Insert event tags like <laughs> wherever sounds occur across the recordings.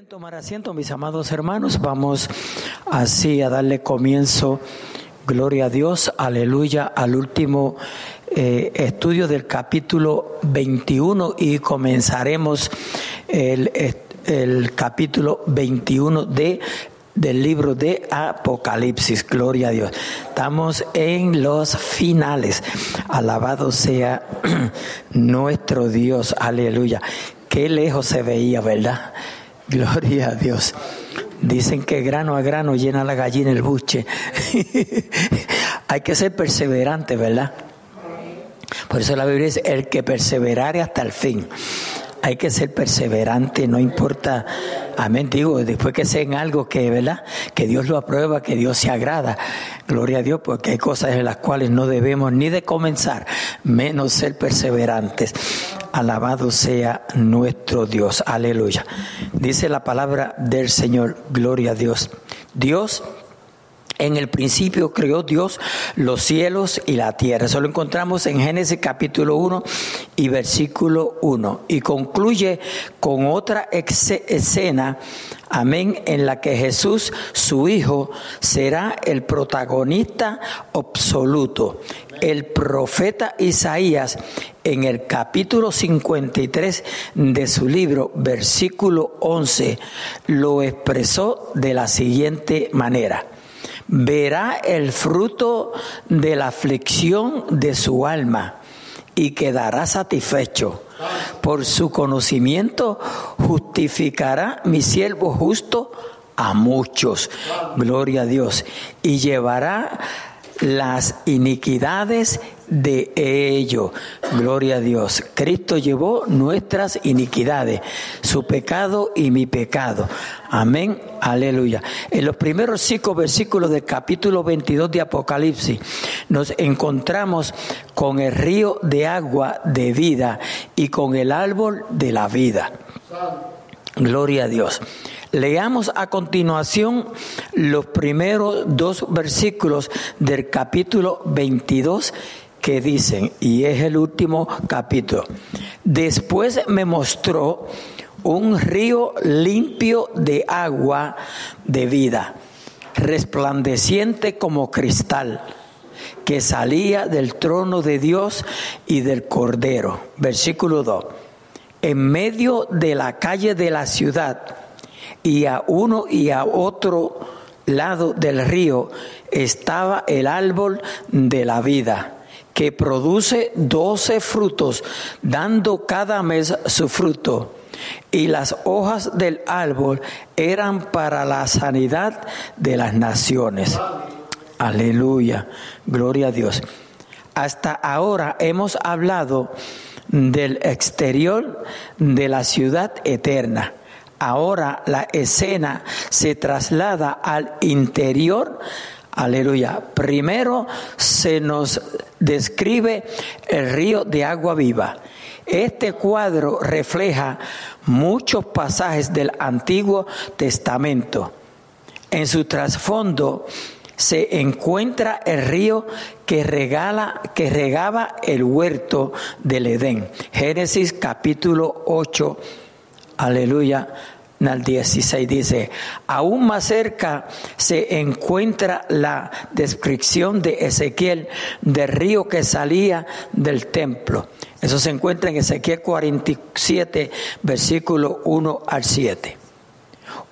Pueden tomar asiento, mis amados hermanos. Vamos así a darle comienzo, gloria a Dios, aleluya, al último eh, estudio del capítulo 21 y comenzaremos el, el capítulo 21 de del libro de Apocalipsis, gloria a Dios. Estamos en los finales. Alabado sea <clears throat> nuestro Dios, aleluya. Qué lejos se veía, ¿verdad? <laughs> Gloria a Dios. Dicen que grano a grano llena la gallina el buche. <laughs> Hay que ser perseverante, ¿verdad? Por eso la Biblia dice, el que perseverare hasta el fin. Hay que ser perseverante, no importa, amén, digo, después que sea en algo que, ¿verdad? Que Dios lo aprueba, que Dios se agrada. Gloria a Dios, porque hay cosas en las cuales no debemos ni de comenzar, menos ser perseverantes. Alabado sea nuestro Dios. Aleluya. Dice la palabra del Señor. Gloria a Dios. Dios en el principio creó Dios los cielos y la tierra. Eso lo encontramos en Génesis capítulo 1 y versículo 1. Y concluye con otra escena, amén, en la que Jesús, su Hijo, será el protagonista absoluto. El profeta Isaías, en el capítulo 53 de su libro, versículo 11, lo expresó de la siguiente manera verá el fruto de la aflicción de su alma y quedará satisfecho. Por su conocimiento justificará mi siervo justo a muchos. Gloria a Dios. Y llevará las iniquidades de ello. Gloria a Dios. Cristo llevó nuestras iniquidades, su pecado y mi pecado. Amén. Aleluya. En los primeros cinco versículos del capítulo 22 de Apocalipsis nos encontramos con el río de agua de vida y con el árbol de la vida. Gloria a Dios. Leamos a continuación los primeros dos versículos del capítulo 22 que dicen, y es el último capítulo. Después me mostró un río limpio de agua de vida, resplandeciente como cristal, que salía del trono de Dios y del Cordero. Versículo 2. En medio de la calle de la ciudad, y a uno y a otro lado del río estaba el árbol de la vida, que produce doce frutos, dando cada mes su fruto. Y las hojas del árbol eran para la sanidad de las naciones. Aleluya, gloria a Dios. Hasta ahora hemos hablado del exterior de la ciudad eterna ahora la escena se traslada al interior. Aleluya. Primero se nos describe el río de agua viva. Este cuadro refleja muchos pasajes del Antiguo Testamento. En su trasfondo se encuentra el río que regala que regaba el huerto del Edén. Génesis capítulo 8 aleluya, al 16 dice, aún más cerca se encuentra la descripción de Ezequiel del río que salía del templo. Eso se encuentra en Ezequiel 47, versículo 1 al 7.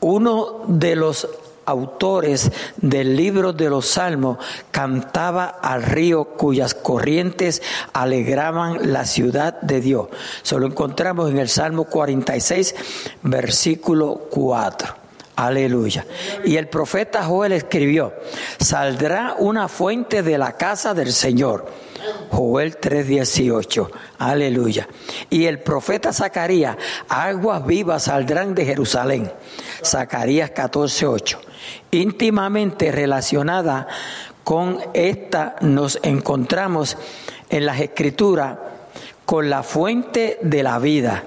Uno de los autores del libro de los Salmos cantaba al río cuyas corrientes alegraban la ciudad de Dios. Se lo encontramos en el Salmo 46, versículo 4. Aleluya. Y el profeta Joel escribió, saldrá una fuente de la casa del Señor. Joel 3:18. Aleluya. Y el profeta Zacarías, aguas vivas saldrán de Jerusalén. Zacarías 14:8 íntimamente relacionada con esta nos encontramos en las escrituras con la fuente de la vida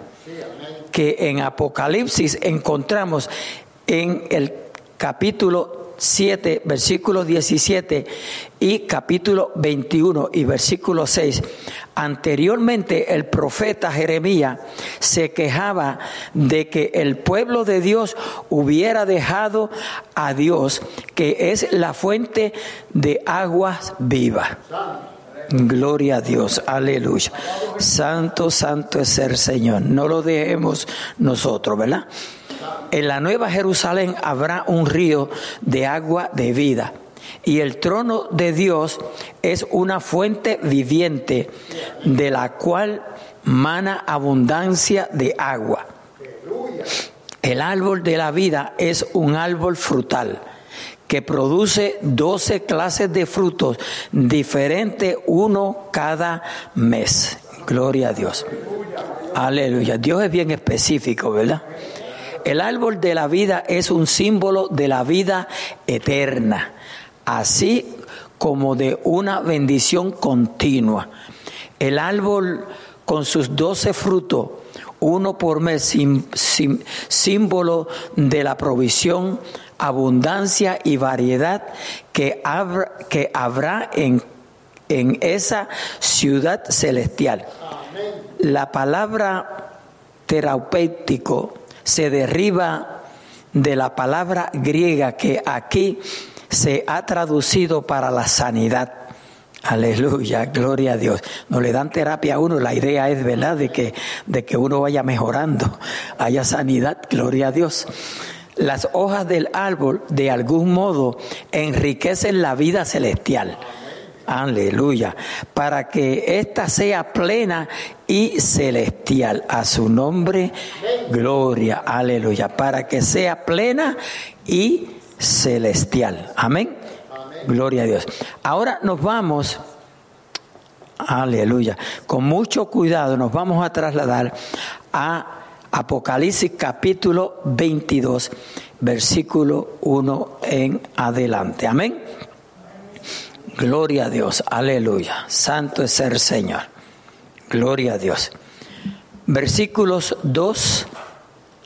que en Apocalipsis encontramos en el capítulo 7, versículo 17 y capítulo 21 y versículo 6. Anteriormente el profeta Jeremías se quejaba de que el pueblo de Dios hubiera dejado a Dios, que es la fuente de aguas vivas. Gloria a Dios, aleluya. Santo, santo es el Señor. No lo dejemos nosotros, ¿verdad? En la nueva Jerusalén habrá un río de agua de vida. Y el trono de Dios es una fuente viviente de la cual mana abundancia de agua. El árbol de la vida es un árbol frutal que produce doce clases de frutos diferentes, uno cada mes. Gloria a Dios. Aleluya. Dios es bien específico, ¿verdad? El árbol de la vida es un símbolo de la vida eterna, así como de una bendición continua. El árbol con sus doce frutos, uno por mes, símbolo de la provisión, abundancia y variedad que, habrá, que habrá en, en esa ciudad celestial. La palabra terapéutico se derriba de la palabra griega que aquí se ha traducido para la sanidad. Aleluya, gloria a Dios. No le dan terapia a uno, la idea es, ¿verdad?, de que, de que uno vaya mejorando, haya sanidad, gloria a Dios. Las hojas del árbol, de algún modo, enriquecen la vida celestial. Aleluya. Para que ésta sea plena y celestial. A su nombre, gloria. Aleluya. Para que sea plena y celestial. Amén. Gloria a Dios. Ahora nos vamos. Aleluya. Con mucho cuidado nos vamos a trasladar a Apocalipsis capítulo 22, versículo 1 en adelante. Amén. Gloria a Dios, aleluya. Santo es el Señor. Gloria a Dios. Versículos 2,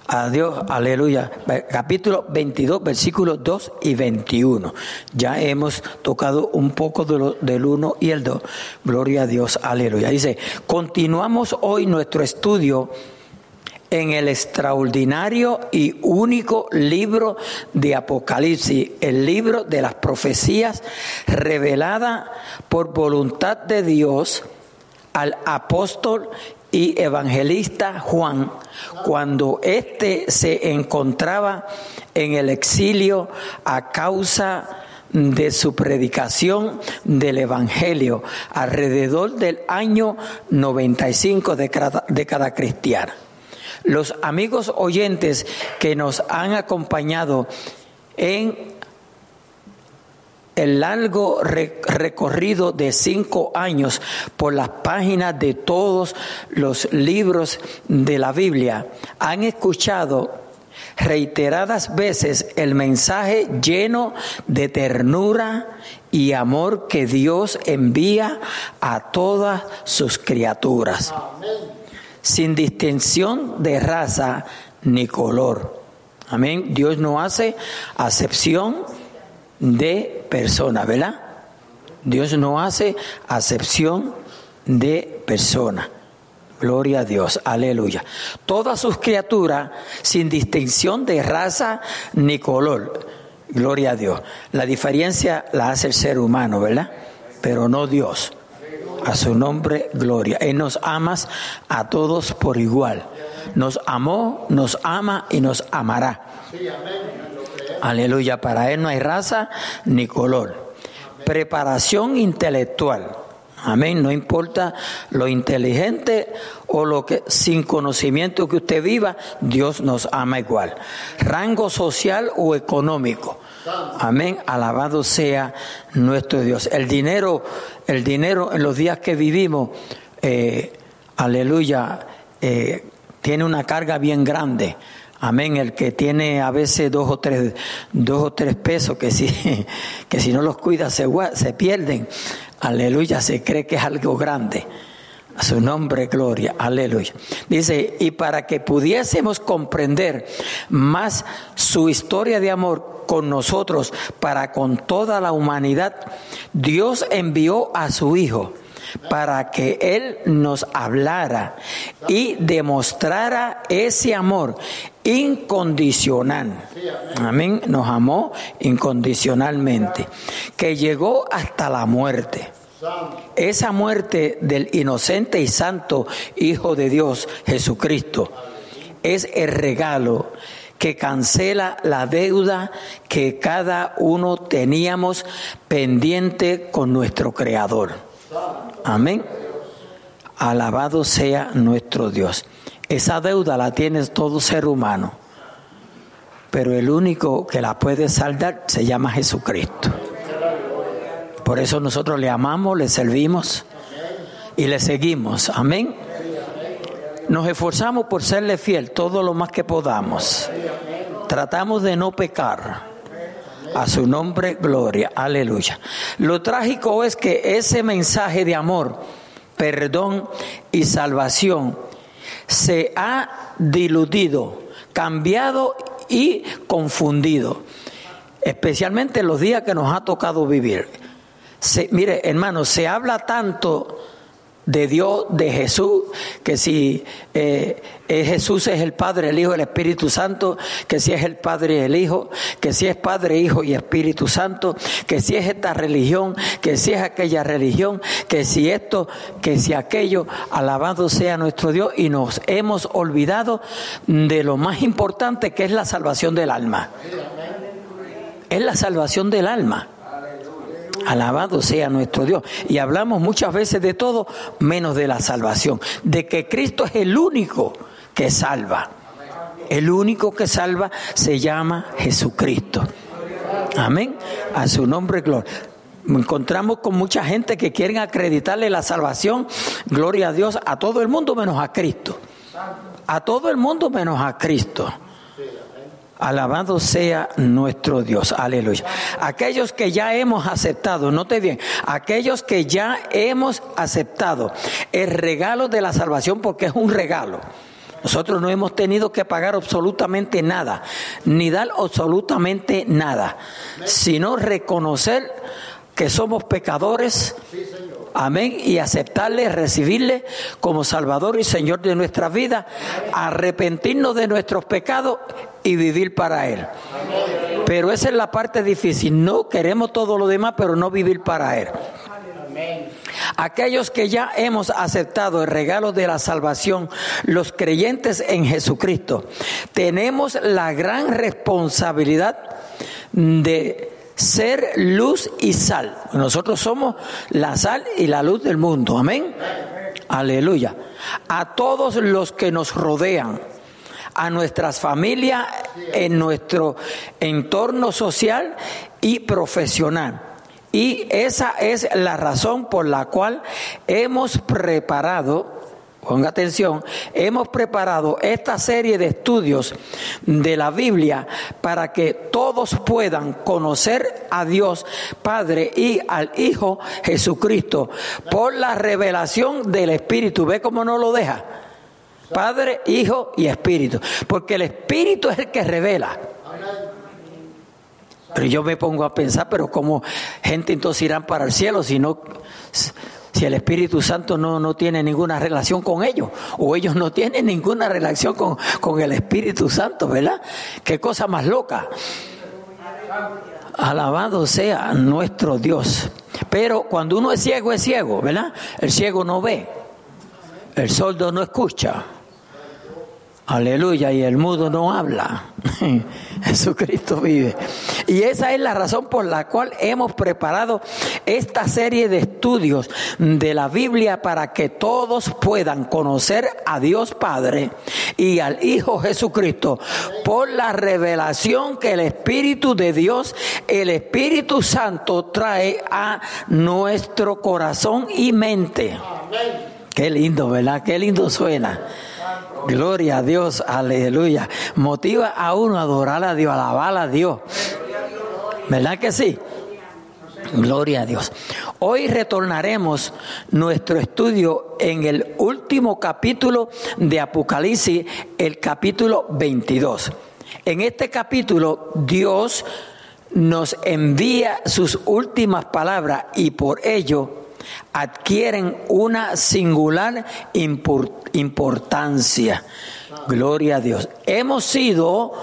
adiós, aleluya. Capítulo 22, versículos 2 y 21. Ya hemos tocado un poco de del 1 y el 2. Gloria a Dios, aleluya. Dice, continuamos hoy nuestro estudio en el extraordinario y único libro de Apocalipsis, el libro de las profecías revelada por voluntad de Dios al apóstol y evangelista Juan cuando éste se encontraba en el exilio a causa de su predicación del Evangelio alrededor del año 95 de cada, de cada cristiano. Los amigos oyentes que nos han acompañado en el largo recorrido de cinco años por las páginas de todos los libros de la Biblia han escuchado reiteradas veces el mensaje lleno de ternura y amor que Dios envía a todas sus criaturas. Sin distinción de raza ni color. Amén. Dios no hace acepción de persona, ¿verdad? Dios no hace acepción de persona. Gloria a Dios, aleluya. Todas sus criaturas, sin distinción de raza ni color. Gloria a Dios. La diferencia la hace el ser humano, ¿verdad? Pero no Dios. A su nombre, gloria. Él nos ama a todos por igual. Nos amó, nos ama y nos amará. Aleluya. Para Él no hay raza ni color. Preparación intelectual. Amén. No importa lo inteligente o lo que sin conocimiento que usted viva, Dios nos ama igual. Rango social o económico. Amén. Alabado sea nuestro Dios. El dinero, el dinero en los días que vivimos, eh, aleluya, eh, tiene una carga bien grande. Amén. El que tiene a veces dos o tres, dos o tres pesos que si, <laughs> que si no los cuida se, se pierden. Aleluya, se cree que es algo grande. A su nombre, gloria, aleluya. Dice, y para que pudiésemos comprender más su historia de amor con nosotros, para con toda la humanidad, Dios envió a su Hijo para que Él nos hablara y demostrara ese amor incondicional. Amén. Nos amó incondicionalmente, que llegó hasta la muerte. Esa muerte del inocente y santo Hijo de Dios, Jesucristo, es el regalo que cancela la deuda que cada uno teníamos pendiente con nuestro Creador. Amén. Alabado sea nuestro Dios. Esa deuda la tiene todo ser humano, pero el único que la puede saldar se llama Jesucristo. Por eso nosotros le amamos, le servimos y le seguimos. Amén. Nos esforzamos por serle fiel todo lo más que podamos. Tratamos de no pecar. A su nombre, gloria. Aleluya. Lo trágico es que ese mensaje de amor, perdón y salvación se ha diluido, cambiado y confundido. Especialmente en los días que nos ha tocado vivir. mire, hermanos, se habla tanto de Dios, de Jesús, que si eh, Jesús es el Padre, el Hijo, el Espíritu Santo, que si es el Padre el Hijo, que si es Padre, Hijo y Espíritu Santo, que si es esta religión, que si es aquella religión, que si esto, que si aquello, alabado sea nuestro Dios y nos hemos olvidado de lo más importante que es la salvación del alma. Es la salvación del alma. Alabado sea nuestro Dios. Y hablamos muchas veces de todo menos de la salvación, de que Cristo es el único que salva. El único que salva se llama Jesucristo. Amén. A su nombre, gloria. Encontramos con mucha gente que quieren acreditarle la salvación, gloria a Dios, a todo el mundo menos a Cristo. A todo el mundo menos a Cristo. Alabado sea nuestro Dios. Aleluya. Aquellos que ya hemos aceptado, note bien, aquellos que ya hemos aceptado el regalo de la salvación porque es un regalo. Nosotros no hemos tenido que pagar absolutamente nada, ni dar absolutamente nada, sino reconocer que somos pecadores, Amén. Y aceptarle, recibirle como Salvador y Señor de nuestra vida, arrepentirnos de nuestros pecados y vivir para Él. Pero esa es la parte difícil. No queremos todo lo demás, pero no vivir para Él. Aquellos que ya hemos aceptado el regalo de la salvación, los creyentes en Jesucristo, tenemos la gran responsabilidad de ser luz y sal. Nosotros somos la sal y la luz del mundo. Amén. Aleluya. A todos los que nos rodean, a nuestras familias, en nuestro entorno social y profesional. Y esa es la razón por la cual hemos preparado ponga atención, hemos preparado esta serie de estudios de la Biblia para que todos puedan conocer a Dios Padre y al Hijo Jesucristo por la revelación del Espíritu. ¿Ve cómo no lo deja? Padre, Hijo y Espíritu. Porque el Espíritu es el que revela. Pero yo me pongo a pensar, pero como gente entonces irán para el cielo si no si el Espíritu Santo no, no tiene ninguna relación con ellos, o ellos no tienen ninguna relación con, con el Espíritu Santo, ¿verdad? Qué cosa más loca. Alabado sea nuestro Dios. Pero cuando uno es ciego, es ciego, ¿verdad? El ciego no ve, el sordo no escucha, Aleluya, y el mudo no habla. <laughs> Jesucristo vive. Y esa es la razón por la cual hemos preparado esta serie de estudios de la Biblia para que todos puedan conocer a Dios Padre y al Hijo Jesucristo por la revelación que el Espíritu de Dios, el Espíritu Santo trae a nuestro corazón y mente. Qué lindo, ¿verdad? Qué lindo suena. Gloria a Dios, aleluya. Motiva a uno a adorar a Dios, alabar a Dios. ¿Verdad que sí? Gloria a Dios. Hoy retornaremos nuestro estudio en el último capítulo de Apocalipsis, el capítulo 22. En este capítulo Dios nos envía sus últimas palabras y por ello adquieren una singular importancia. Gloria a Dios. Hemos sido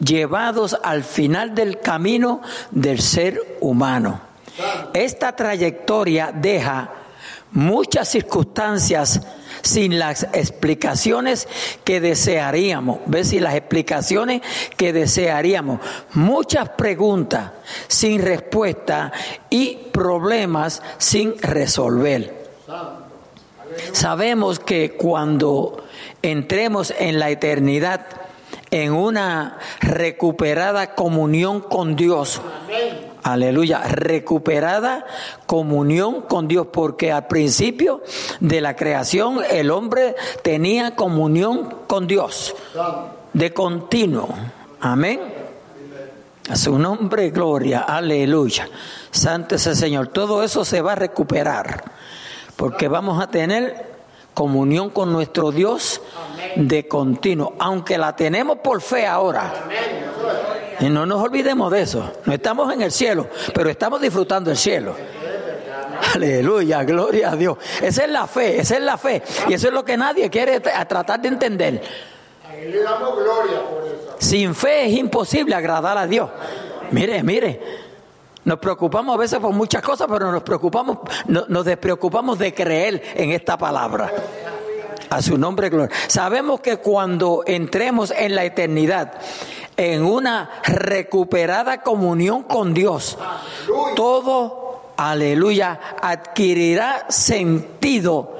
llevados al final del camino del ser humano. Esta trayectoria deja muchas circunstancias sin las explicaciones que desearíamos. ¿Ves? Si las explicaciones que desearíamos. Muchas preguntas sin respuesta y problemas sin resolver. Sabemos que cuando entremos en la eternidad, en una recuperada comunión con Dios, Aleluya, recuperada comunión con Dios, porque al principio de la creación el hombre tenía comunión con Dios de continuo. Amén. A su nombre, gloria, aleluya. Santo es el Señor. Todo eso se va a recuperar, porque vamos a tener comunión con nuestro Dios de continuo, aunque la tenemos por fe ahora. Y no nos olvidemos de eso. No estamos en el cielo, pero estamos disfrutando el cielo. Aleluya, gloria a Dios. Esa es la fe, esa es la fe. Y eso es lo que nadie quiere tratar de entender. Sin fe es imposible agradar a Dios. Mire, mire. Nos preocupamos a veces por muchas cosas, pero nos preocupamos, nos despreocupamos de creer en esta palabra. A su nombre, gloria. Sabemos que cuando entremos en la eternidad, en una recuperada comunión con Dios, todo, aleluya, adquirirá sentido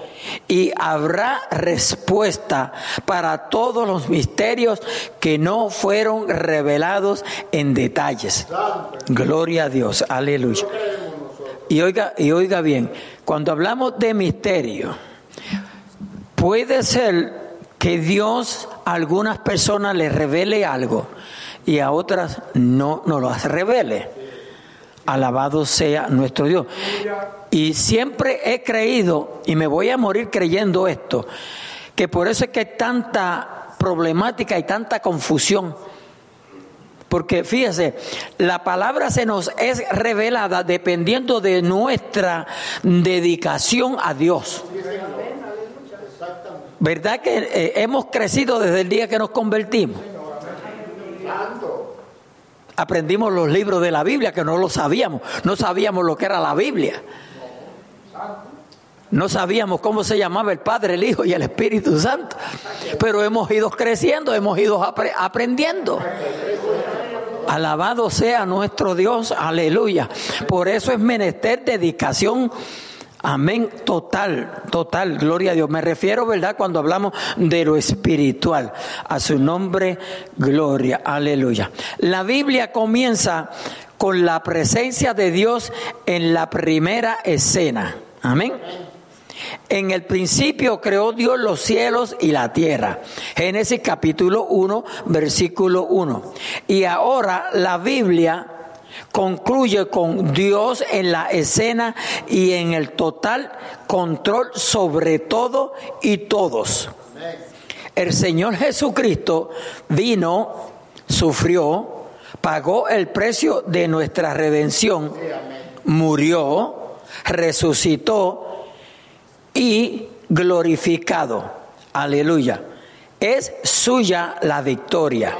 y habrá respuesta para todos los misterios que no fueron revelados en detalles. Gloria a Dios, aleluya. Y oiga, y oiga bien, cuando hablamos de misterio, puede ser que Dios a algunas personas les revele algo y a otras no nos lo revele. Alabado sea nuestro Dios. Y siempre he creído, y me voy a morir creyendo esto, que por eso es que hay tanta problemática y tanta confusión. Porque fíjese, la palabra se nos es revelada dependiendo de nuestra dedicación a Dios. ¿Verdad que eh, hemos crecido desde el día que nos convertimos? Aprendimos los libros de la Biblia que no lo sabíamos. No sabíamos lo que era la Biblia. No sabíamos cómo se llamaba el Padre, el Hijo y el Espíritu Santo. Pero hemos ido creciendo, hemos ido aprendiendo. Alabado sea nuestro Dios, aleluya. Por eso es menester dedicación Amén, total, total, gloria a Dios. Me refiero, ¿verdad? Cuando hablamos de lo espiritual. A su nombre, gloria, aleluya. La Biblia comienza con la presencia de Dios en la primera escena. Amén. En el principio creó Dios los cielos y la tierra. Génesis capítulo 1, versículo 1. Y ahora la Biblia concluye con Dios en la escena y en el total control sobre todo y todos. El Señor Jesucristo vino, sufrió, pagó el precio de nuestra redención, murió, resucitó y glorificado. Aleluya. Es suya la victoria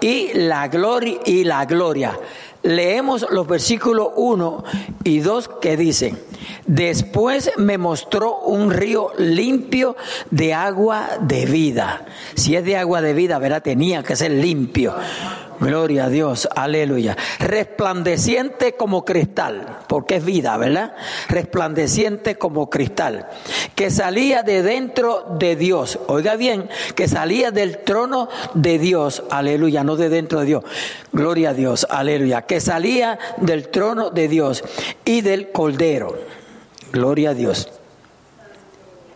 y la gloria y la gloria leemos los versículos 1 y 2 que dicen, después me mostró un río limpio de agua de vida. Si es de agua de vida, verá, tenía que ser limpio Gloria a Dios, aleluya. Resplandeciente como cristal, porque es vida, ¿verdad? Resplandeciente como cristal, que salía de dentro de Dios. Oiga bien, que salía del trono de Dios, aleluya, no de dentro de Dios. Gloria a Dios, aleluya. Que salía del trono de Dios y del cordero. Gloria a Dios.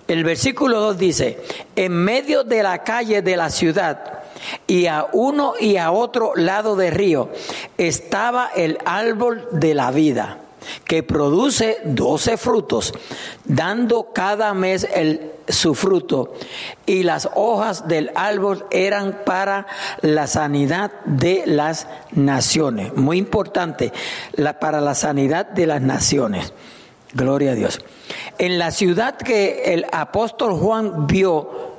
El versículo 2 dice, en medio de la calle de la ciudad, y a uno y a otro lado del río estaba el árbol de la vida, que produce doce frutos, dando cada mes el, su fruto, y las hojas del árbol eran para la sanidad de las naciones. Muy importante, la, para la sanidad de las naciones. Gloria a Dios. En la ciudad que el apóstol Juan vio,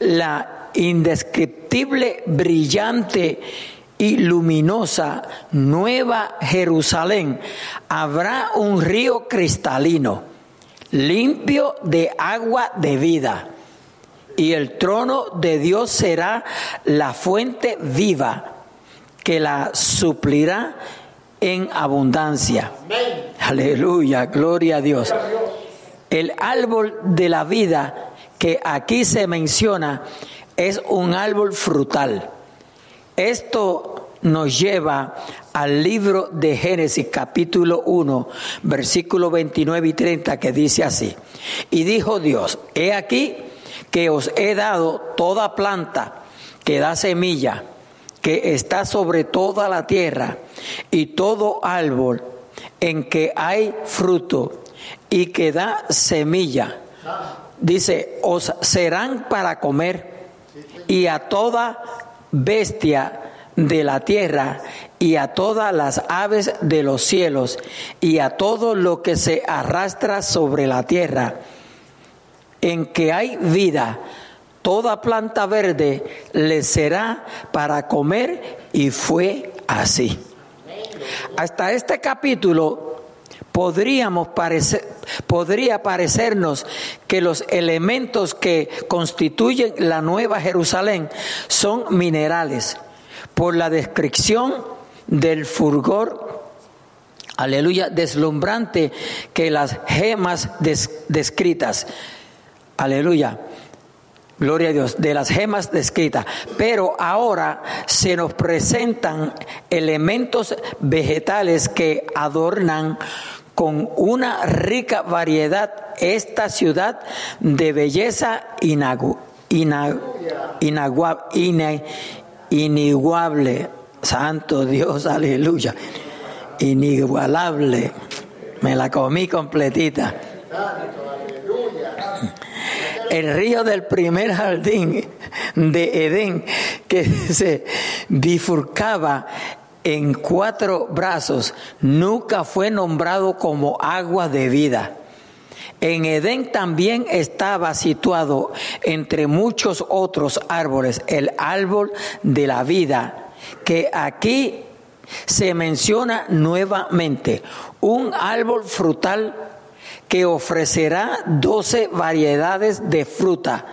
la indescriptible, brillante y luminosa Nueva Jerusalén, habrá un río cristalino, limpio de agua de vida. Y el trono de Dios será la fuente viva que la suplirá en abundancia. Aleluya, gloria a Dios. El árbol de la vida que aquí se menciona es un árbol frutal. Esto nos lleva al libro de Génesis capítulo 1, versículo 29 y 30 que dice así. Y dijo Dios, he aquí que os he dado toda planta que da semilla, que está sobre toda la tierra, y todo árbol en que hay fruto y que da semilla. Dice, os serán para comer y a toda bestia de la tierra y a todas las aves de los cielos y a todo lo que se arrastra sobre la tierra, en que hay vida, toda planta verde le será para comer y fue así. Hasta este capítulo podríamos parecer, podría parecernos que los elementos que constituyen la Nueva Jerusalén son minerales, por la descripción del fulgor, aleluya, deslumbrante que las gemas descritas, aleluya, Gloria a Dios, de las gemas descritas. Pero ahora se nos presentan elementos vegetales que adornan con una rica variedad esta ciudad de belleza inagu, iniguable. Santo Dios, aleluya. Inigualable. Me la comí completita. El río del primer jardín de Edén que <laughs> se bifurcaba en cuatro brazos, nunca fue nombrado como agua de vida. En Edén también estaba situado entre muchos otros árboles el árbol de la vida, que aquí se menciona nuevamente, un árbol frutal que ofrecerá doce variedades de fruta,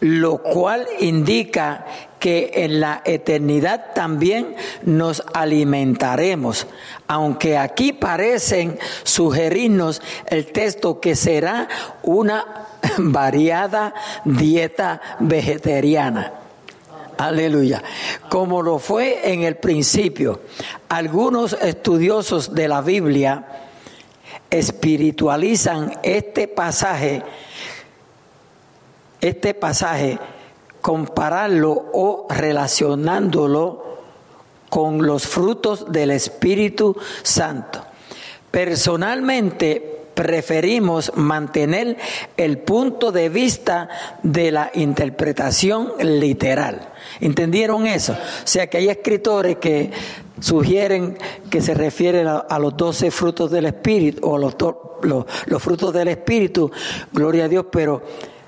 lo cual indica que en la eternidad también nos alimentaremos, aunque aquí parecen sugerirnos el texto que será una <laughs> variada dieta vegetariana. Aleluya. Como lo fue en el principio. Algunos estudiosos de la Biblia espiritualizan este pasaje, este pasaje compararlo o relacionándolo con los frutos del Espíritu Santo. Personalmente preferimos mantener el punto de vista de la interpretación literal. ¿Entendieron eso? O sea que hay escritores que sugieren que se refieren a, los doce frutos del Espíritu o los, los, frutos del Espíritu, gloria a Dios, pero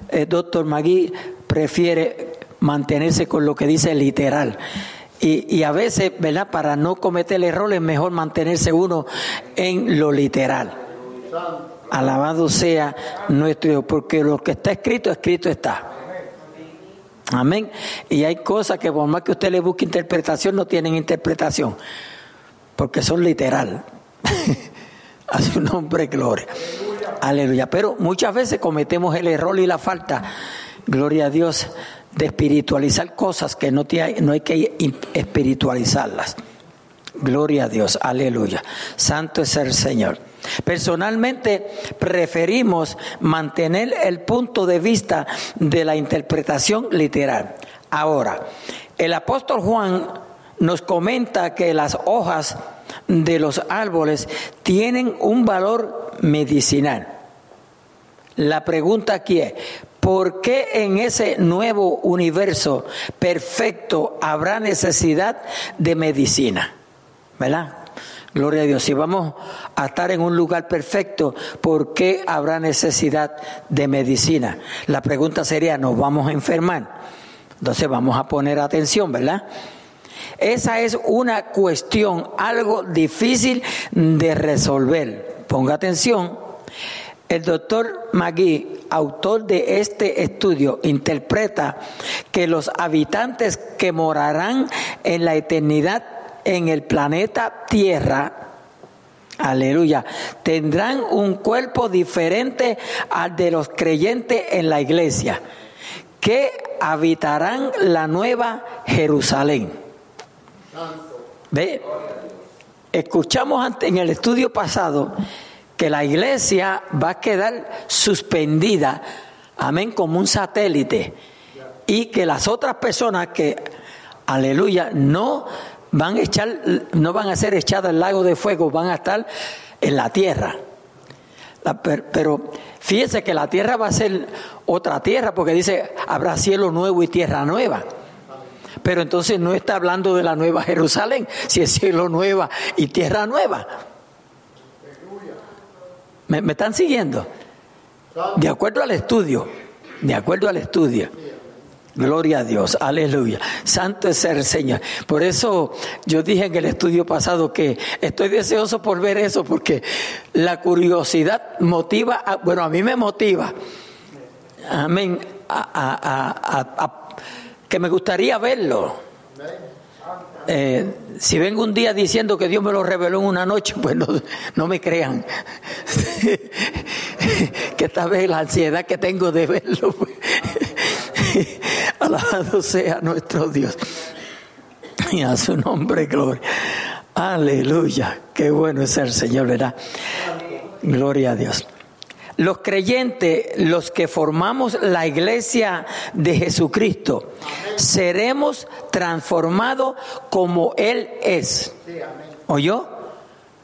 el eh, doctor Magui prefiere mantenerse con lo que dice literal. Y, a veces, ¿verdad? Para no cometer el error es mejor mantenerse uno en lo literal. Alabado sea nuestro Dios, porque lo que está escrito, escrito está. Amén. Y hay cosas que por más que usted le busque interpretación, no tienen interpretación, porque son literal. <laughs> a su nombre, gloria. Aleluya. Pero muchas veces cometemos el error y la falta gloria a Dios, de espiritualizar cosas que no, no hay que espiritualizarlas. Gloria a Dios, aleluya. Santo es el Señor. Personalmente preferimos mantener el punto de vista de la interpretación literal. Ahora, el apóstol Juan nos comenta que las hojas de los árboles tienen un valor medicinal. La pregunta aquí es, ¿Por qué en ese nuevo universo perfecto habrá necesidad de medicina? ¿Verdad? Gloria a Dios. Si vamos a estar en un lugar perfecto, ¿por qué habrá necesidad de medicina? La pregunta sería, ¿nos vamos a enfermar? Entonces vamos a poner atención, ¿verdad? Esa es una cuestión, algo difícil de resolver. Ponga atención. El doctor Magui, autor de este estudio, interpreta que los habitantes que morarán en la eternidad en el planeta Tierra, aleluya, tendrán un cuerpo diferente al de los creyentes en la iglesia, que habitarán la nueva Jerusalén. ¿Ve? Escuchamos en el estudio pasado que la iglesia va a quedar suspendida, amén, como un satélite, y que las otras personas que, aleluya, no van a echar, no van a ser echadas al lago de fuego, van a estar en la tierra. pero fíjese que la tierra va a ser otra tierra, porque dice, habrá cielo nuevo y tierra nueva. Pero entonces no está hablando de la nueva Jerusalén, si es cielo nueva y tierra nueva. ¿Me, me están siguiendo? De acuerdo al estudio, de acuerdo al estudio. Gloria a Dios, aleluya. Santo es el Señor. Por eso yo dije en el estudio pasado que estoy deseoso por ver eso, porque la curiosidad motiva, bueno, a mí me motiva. Amén. que me gustaría verlo. Eh, si vengo un día diciendo que Dios me lo reveló en una noche, <laughs> pues no, no me crean. <laughs> que esta vez la ansiedad que tengo de verlo. Pues, <laughs> Alabado sea nuestro Dios. Y a su nombre, gloria. Aleluya. Qué bueno es el Señor, ¿verdad? Gloria a Dios. Los creyentes, los que formamos la iglesia de Jesucristo, seremos transformados como Él es. ¿Oyó?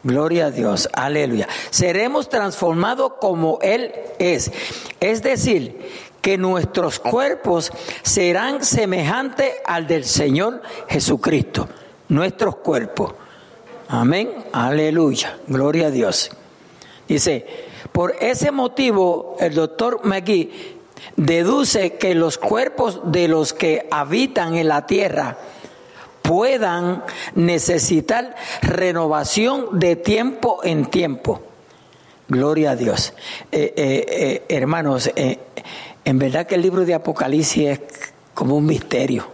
Gloria a Dios, aleluya. Seremos transformados como Él es. Es decir, que nuestros cuerpos serán semejantes al del Señor Jesucristo, nuestros cuerpos. Amén, aleluya, gloria a Dios. Dice, por ese motivo el doctor McGee deduce que los cuerpos de los que habitan en la tierra puedan necesitar renovación de tiempo en tiempo. Gloria a Dios. Eh, eh, eh, hermanos, en verdad que el libro de Apocalipsis es como un misterio.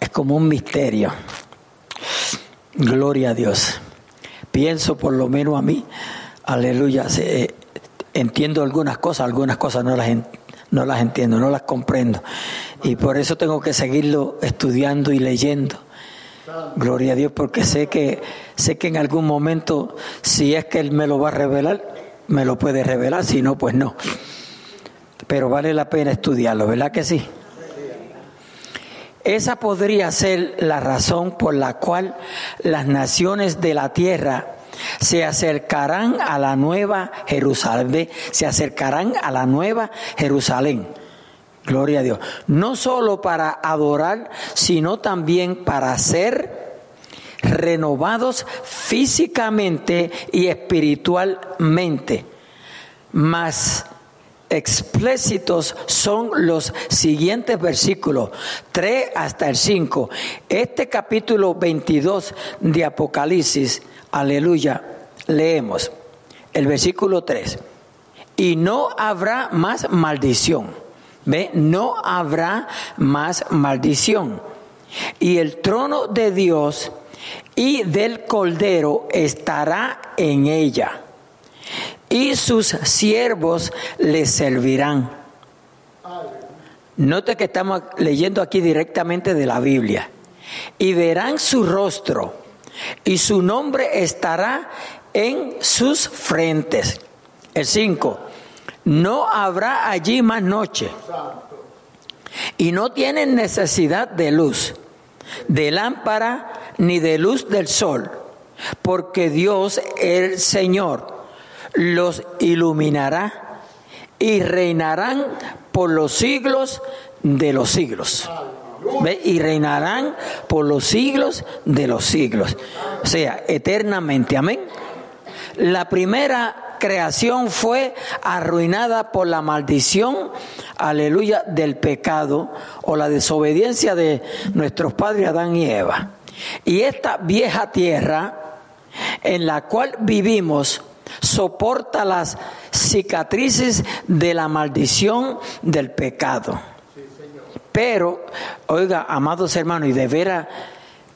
Es como un misterio. Gloria a Dios. Pienso por lo menos a mí, aleluya, eh, entiendo algunas cosas, algunas cosas no las, no las entiendo, no las comprendo. Y por eso tengo que seguirlo estudiando y leyendo. Gloria a Dios, porque sé que, sé que en algún momento, si es que Él me lo va a revelar, me lo puede revelar, si no, pues no. Pero vale la pena estudiarlo, ¿verdad que sí? Esa podría ser la razón por la cual las naciones de la tierra se acercarán a la nueva Jerusalén, se acercarán a la nueva Jerusalén. Gloria a Dios. No solo para adorar, sino también para ser renovados físicamente y espiritualmente. Más explícitos son los siguientes versículos, 3 hasta el 5. Este capítulo 22 de Apocalipsis, aleluya, leemos el versículo 3. Y no habrá más maldición. ¿Ve? No habrá más maldición. Y el trono de Dios y del Cordero estará en ella, y sus siervos le servirán. Note que estamos leyendo aquí directamente de la Biblia. Y verán su rostro, y su nombre estará en sus frentes. El 5. No habrá allí más noche. Y no tienen necesidad de luz, de lámpara ni de luz del sol, porque Dios el Señor los iluminará y reinarán por los siglos de los siglos. Y reinarán por los siglos de los siglos. O sea, eternamente. Amén. La primera creación fue arruinada por la maldición, aleluya, del pecado o la desobediencia de nuestros padres Adán y Eva. Y esta vieja tierra en la cual vivimos soporta las cicatrices de la maldición del pecado. Pero, oiga, amados hermanos, y de veras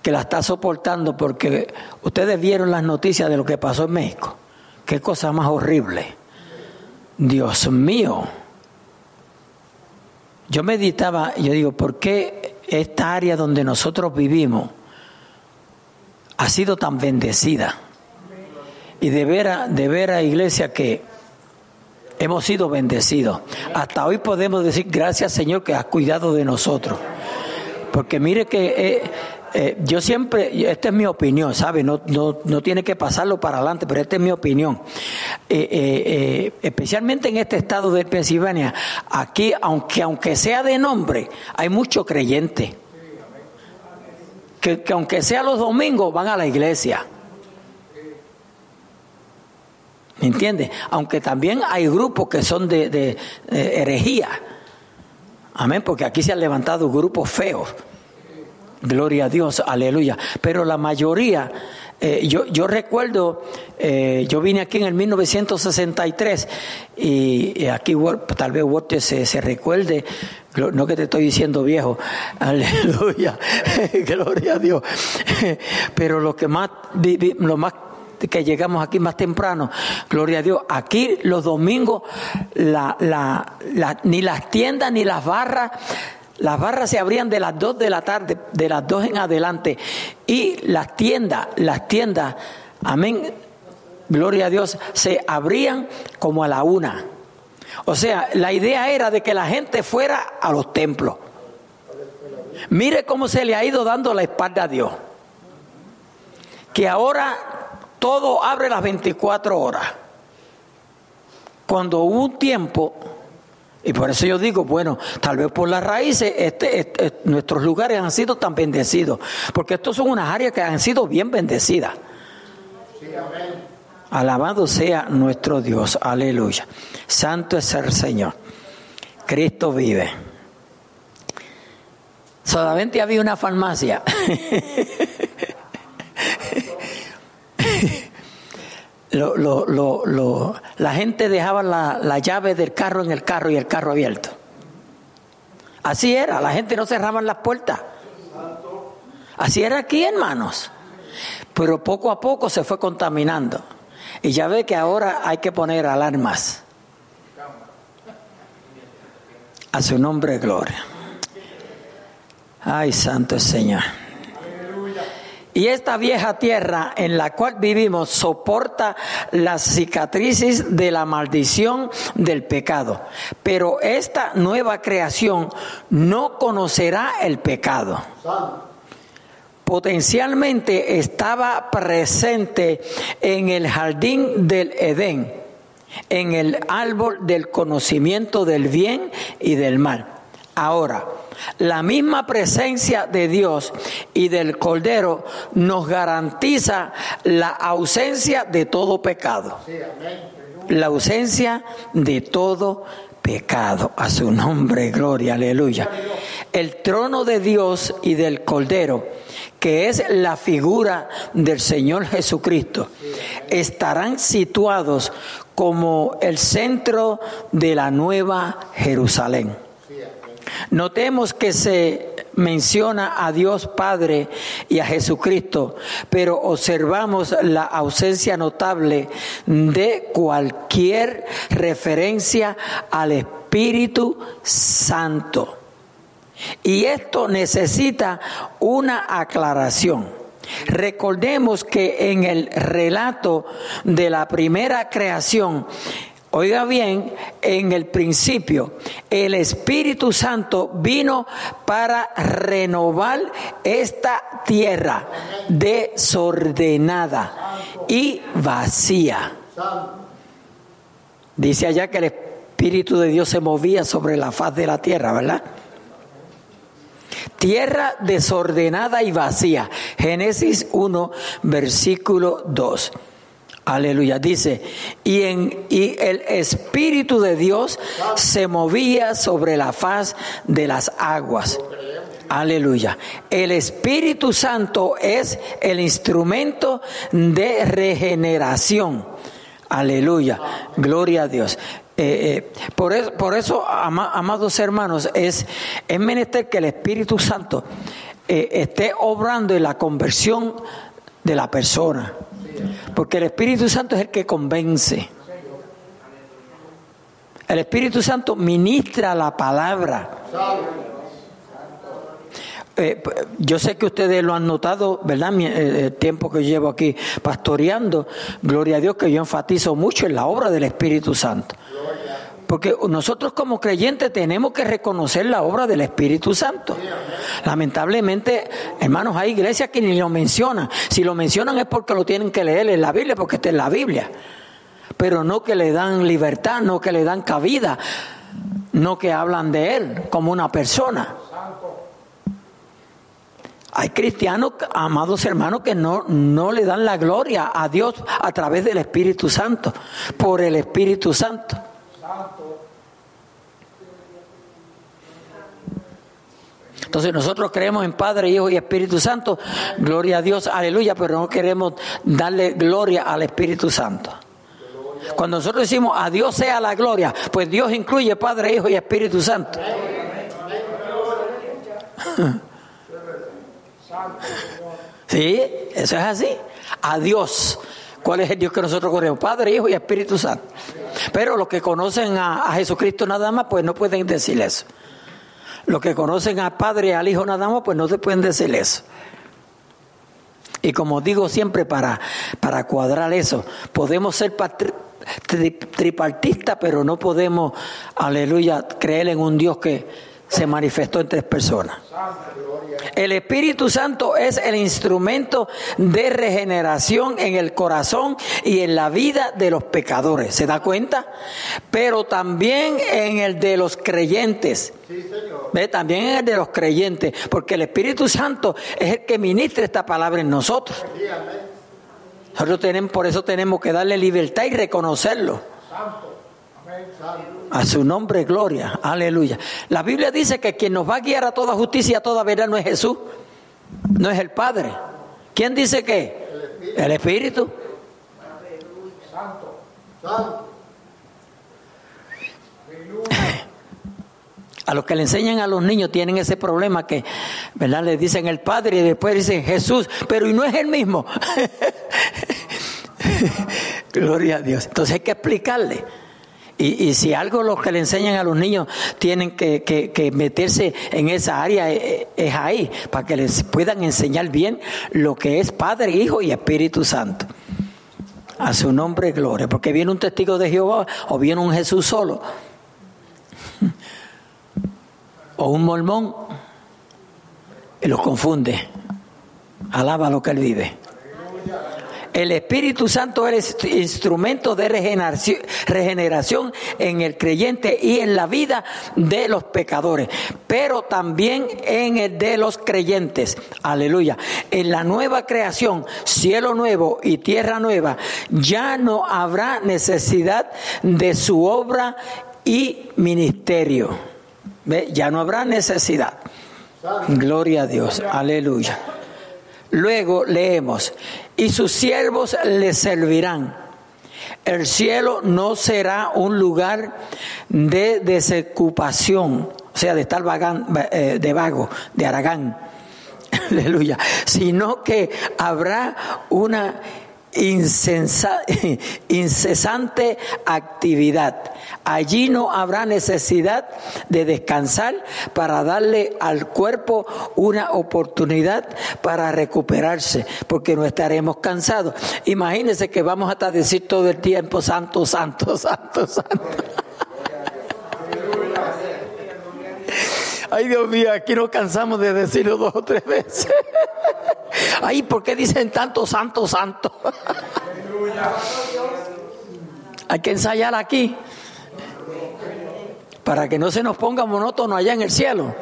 que la está soportando porque ustedes vieron las noticias de lo que pasó en México. Qué cosa más horrible. Dios mío. Yo meditaba, yo digo, ¿por qué esta área donde nosotros vivimos ha sido tan bendecida? Y de veras, de veras, iglesia, que hemos sido bendecidos. Hasta hoy podemos decir gracias Señor que has cuidado de nosotros. Porque mire que eh, eh, yo siempre, esta es mi opinión, ¿sabe? No, no, no, tiene que pasarlo para adelante, pero esta es mi opinión. Eh, especialmente en este estado de Pensilvania, aquí, aunque, aunque sea de nombre, hay muchos creyentes. Que, que aunque sea los domingos, van a la iglesia. ¿Me entiendes? Aunque también hay grupos que son de, herejía. Amén, porque aquí se han levantado grupos feos. Gloria a Dios, aleluya. Pero la mayoría, eh, yo, yo recuerdo, eh, yo vine aquí en el 1963 y, aquí tal vez Walter se, se recuerde, no que te estoy diciendo viejo, <laughs> aleluya, <laughs> gloria a Dios. <laughs> Pero lo que más, lo más que llegamos aquí más temprano, gloria a Dios, aquí los domingos la, la, ni las tiendas ni las barras, las barras se abrían de las 2 de la tarde, de las 2 en adelante, y las tiendas, las tiendas, amén, gloria a Dios, se abrían como a la una. O sea, la idea era de que la gente fuera a los templos. Mire cómo se le ha ido dando la espalda a Dios. Que ahora todo abre las 24 horas. Cuando hubo un tiempo, y por eso yo digo, bueno, tal vez por las raíces este, este, nuestros lugares han sido tan bendecidos, porque estos son unas áreas que han sido bien bendecidas. Alabado sea nuestro Dios, aleluya. Santo es el Señor. Cristo vive. Solamente había una farmacia. <laughs> lo, lo, lo, la gente dejaba la, la, llave del carro en el carro y el carro abierto. Así era, la gente no cerraba las puertas. Así era aquí, hermanos. Pero poco a poco se fue contaminando. Y ya ve que ahora hay que poner alarmas. A su nombre, gloria. Ay, santo Señor. Y esta vieja tierra en la cual vivimos soporta las cicatrices de la maldición del pecado. Pero esta nueva creación no conocerá el pecado. Potencialmente estaba presente en el jardín del Edén, en el árbol del conocimiento del bien y del mal. Ahora, la misma presencia de Dios y del Cordero nos garantiza la ausencia de todo pecado. La ausencia de todo pecado. A su nombre, gloria, aleluya. El trono de Dios y del Cordero, que es la figura del Señor Jesucristo, estarán situados como el centro de la nueva Jerusalén. Notemos que se menciona a Dios Padre y a Jesucristo, pero observamos la ausencia notable de cualquier referencia al Espíritu Santo. Y esto necesita una aclaración. Recordemos que en el relato de la primera creación, Oiga bien, en el principio el Espíritu Santo vino para renovar esta tierra desordenada y vacía. Dice allá que el Espíritu de Dios se movía sobre la faz de la tierra, ¿verdad? tierra desordenada y vacía. Génesis 1, versículo 2. Aleluya. Dice, y, en, y el Espíritu de Dios se movía sobre la faz de las aguas. Aleluya. El Espíritu Santo es el instrumento de regeneración. Aleluya. Gloria a Dios. Eh, eh, por, eso, por eso, amados hermanos, es, es menester que el Espíritu Santo eh, esté obrando en la conversión de la persona. Porque el Espíritu Santo es el que convence. El Espíritu Santo ministra la palabra. Eh, yo sé que ustedes lo han notado, ¿verdad? Eh, el tiempo que llevo aquí pastoreando, gloria a Dios que yo enfatizo mucho en la obra del Espíritu Santo. Porque nosotros como creyentes tenemos que reconocer la obra del Espíritu Santo. Lamentablemente, hermanos, hay iglesias que ni lo mencionan. Si lo mencionan es porque lo tienen que leer en la Biblia, porque está en la Biblia. Pero no que le dan libertad, no que le dan cabida, no que hablan de Él como una persona. Hay cristianos, amados hermanos, que no, no le dan la gloria a Dios a través del Espíritu Santo, por el Espíritu Santo. Entonces nosotros creemos en Padre, Hijo y Espíritu Santo, gloria a Dios, aleluya, pero no queremos darle gloria al Espíritu Santo. Cuando nosotros decimos a Dios sea la gloria, pues Dios incluye Padre, Hijo y Espíritu Santo. <laughs> Sí, eso es así. A Dios. ¿Cuál es el Dios que nosotros corremos? Padre, Hijo y Espíritu Santo. Pero los que conocen a, Jesucristo nada más, pues no pueden decir eso. Los que conocen al Padre y al Hijo nada más, pues no se pueden decir eso. Y como digo siempre para, para cuadrar eso, podemos ser tripartistas, pero no podemos, aleluya, creer en un Dios que se manifestó en tres personas. El Espíritu Santo es el instrumento de regeneración en el corazón y en la vida de los pecadores. ¿Se da cuenta? Pero también en el de los creyentes. ¿Ve? También en el de los creyentes. Porque el Espíritu Santo es el que ministra esta palabra en nosotros. Nosotros tenemos, por eso tenemos que darle libertad y reconocerlo. A su nombre, gloria. Aleluya. La Biblia dice que quien nos va a guiar a toda justicia, a toda verdad, no es Jesús, no es el Padre. ¿Quién dice que? El Espíritu. A los que le enseñan a los niños tienen ese problema que, ¿verdad? Le dicen el Padre y después dicen Jesús, pero y no es el mismo. <laughs> Gloria a Dios. Entonces hay que explicarle. Y, si algo los que le enseñan a los niños tienen que, meterse en esa área es, eh, es, ahí, para que les puedan enseñar bien lo que es Padre, Hijo y Espíritu Santo. A su nombre, gloria. Porque viene un testigo de Jehová o viene un Jesús solo. <laughs> O un mormón. Y los confunde. Alaba lo que él vive. El Espíritu Santo es instrumento de regeneración, en el creyente y en la vida de los pecadores, pero también en el de los creyentes. Aleluya. En la nueva creación, cielo nuevo y tierra nueva, ya no habrá necesidad de su obra y ministerio. ¿Ve? Ya no habrá necesidad. Gloria a Dios. Aleluya. Luego leemos, y sus siervos le servirán. El cielo no será un lugar de desocupación, o sea, de estar eh, de vago, de aragán, <laughs> aleluya, sino que habrá una <laughs> incesante actividad. Allí no habrá necesidad de descansar para darle al cuerpo una oportunidad para recuperarse, porque no estaremos cansados. Imagínense que vamos a estar decir todo el tiempo, santo, santo, <laughs> santo, santo. Ay, Dios mío, aquí nos cansamos de decirlo dos o tres veces. Ay, ¿por qué dicen tanto santo, santo? Hay que ensayar aquí para que no se nos ponga monótono allá en el cielo.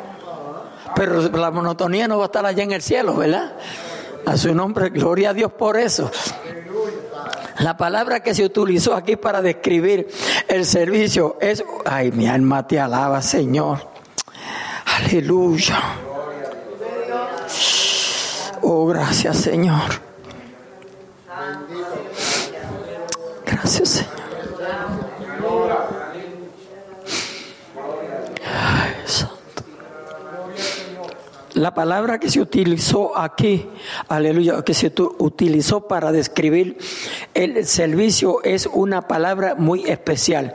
Pero la monotonía no va a estar allá en el cielo, ¿verdad? A su nombre, gloria a Dios por eso. La palabra que se utilizó aquí para describir el servicio es, ay, mi alma te alaba, Señor. Aleluya. Oh, gracias, Señor. Gracias, Señor. La palabra que se utilizó aquí, aleluya, que se utilizó para describir el servicio es una palabra muy especial.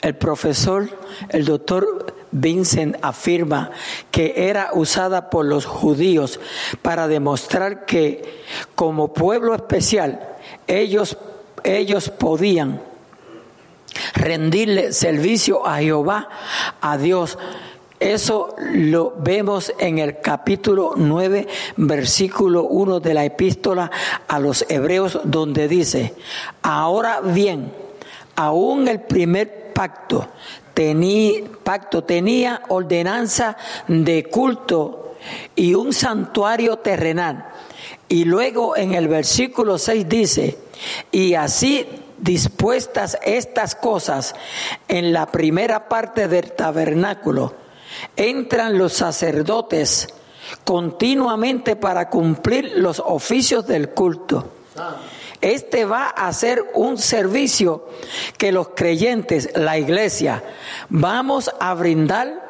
El profesor, el doctor Vincent afirma que era usada por los judíos para demostrar que como pueblo especial ellos, ellos podían rendirle servicio a Jehová, a Dios, eso lo vemos en el capítulo 9, versículo 1 de la epístola a los hebreos, donde dice, ahora bien, aún el primer pacto, tenía, pacto tenía ordenanza de culto y un santuario terrenal. Y luego en el versículo 6 dice, y así dispuestas estas cosas en la primera parte del tabernáculo, entran los sacerdotes continuamente para cumplir los oficios del culto. Este va a ser un servicio que los creyentes, la iglesia, vamos a brindar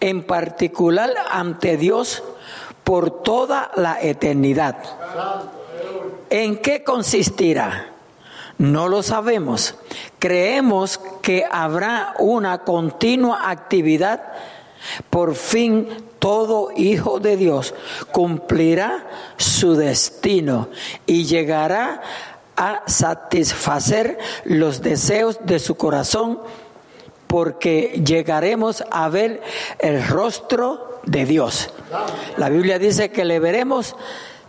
en particular ante Dios por toda la eternidad. ¿En qué consistirá? No lo sabemos. Creemos que habrá una continua actividad por fin todo hijo de Dios cumplirá su destino y llegará a satisfacer los deseos de su corazón porque llegaremos a ver el rostro de Dios. La Biblia dice que le veremos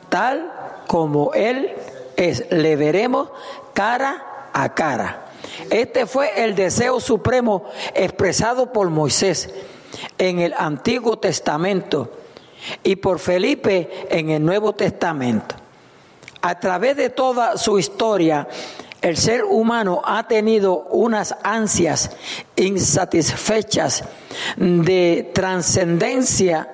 tal como Él es, le veremos cara a cara. Este fue el deseo supremo expresado por Moisés en el Antiguo Testamento y por Felipe en el Nuevo Testamento. A través de toda su historia, el ser humano ha tenido unas ansias insatisfechas de trascendencia,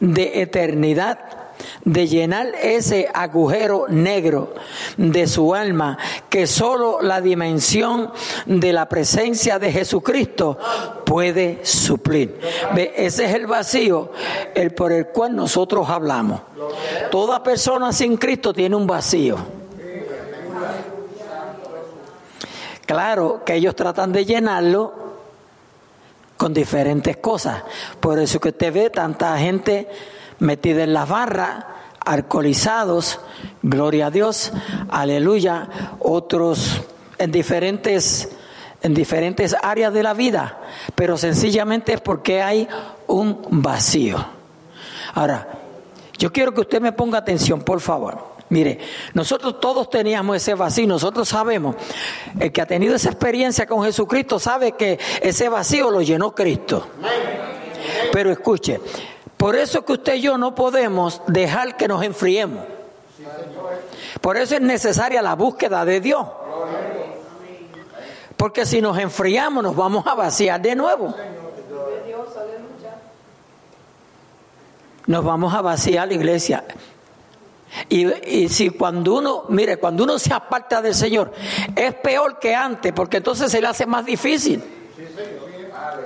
de eternidad de llenar ese agujero negro de su alma que solo la dimensión de la presencia de Jesucristo puede suplir. Ese es el vacío el por el cual nosotros hablamos. Toda persona sin Cristo tiene un vacío. Claro que ellos tratan de llenarlo con diferentes cosas. Por eso que usted ve tanta gente metida en las barras, alcoholizados, gloria a Dios, aleluya, otros en diferentes en diferentes áreas de la vida, pero sencillamente es porque hay un vacío. Ahora, yo quiero que usted me ponga atención, por favor. Mire, nosotros todos teníamos ese vacío, nosotros sabemos, el que ha tenido esa experiencia con Jesucristo sabe que ese vacío lo llenó Cristo. Pero escuche, por eso que usted y yo no podemos dejar que nos enfriemos. Por eso es necesaria la búsqueda de Dios. Porque si nos enfriamos nos vamos a vaciar de nuevo. Nos vamos a vaciar la iglesia. Y, y, si cuando uno, mire, cuando uno se aparta del Señor, es peor que antes, porque entonces se le hace más difícil.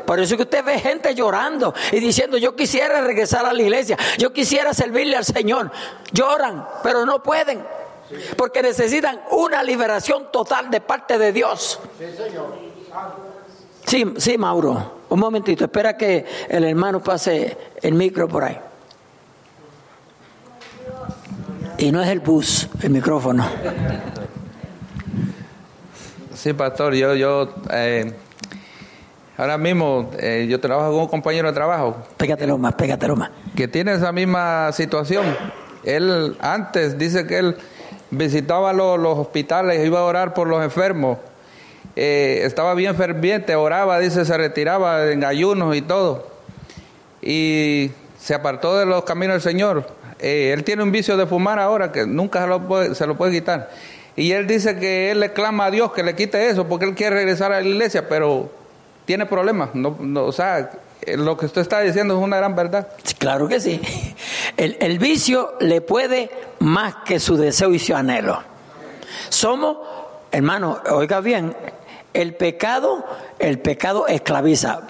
Por eso que usted ve gente llorando y diciendo, yo quisiera regresar a la iglesia, yo quisiera servirle al Señor. Lloran, pero no pueden, porque necesitan una liberación total de parte de Dios. Sí, sí, Mauro. Un momentito, espera que el hermano pase el micro por ahí. Y no es el bus, el micrófono. Sí, pastor, yo, yo eh, Ahora mismo eh, yo trabajo con un compañero de trabajo. Pégatelo más, pégatelo más. Que tiene esa misma situación. Él antes dice que él visitaba los, hospitales, iba a orar por los enfermos. Eh, estaba bien ferviente, oraba, dice, se retiraba en ayunos y todo. Y se apartó de los caminos del Señor. Eh, él tiene un vicio de fumar ahora que nunca se lo, puede, se lo puede quitar. Y él dice que él le clama a Dios que le quite eso porque él quiere regresar a la iglesia, pero tiene problemas. No, o sea, eh, lo que usted está diciendo es una gran verdad. Claro que sí. El, vicio le puede más que su deseo y su anhelo. Somos, hermano, oiga bien, el pecado, el pecado esclaviza.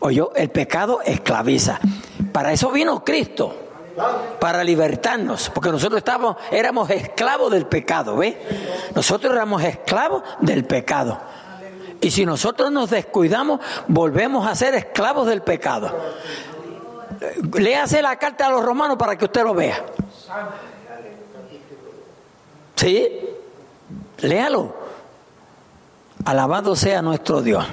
Oye, el pecado esclaviza. Para eso vino Cristo, para libertarnos, porque nosotros estábamos, éramos esclavos del pecado, ¿ve? Nosotros éramos esclavos del pecado. Y si nosotros nos descuidamos, volvemos a ser esclavos del pecado. Léase la carta a los romanos para que usted lo vea. ¿Sí? Léalo. Alabado sea nuestro Dios.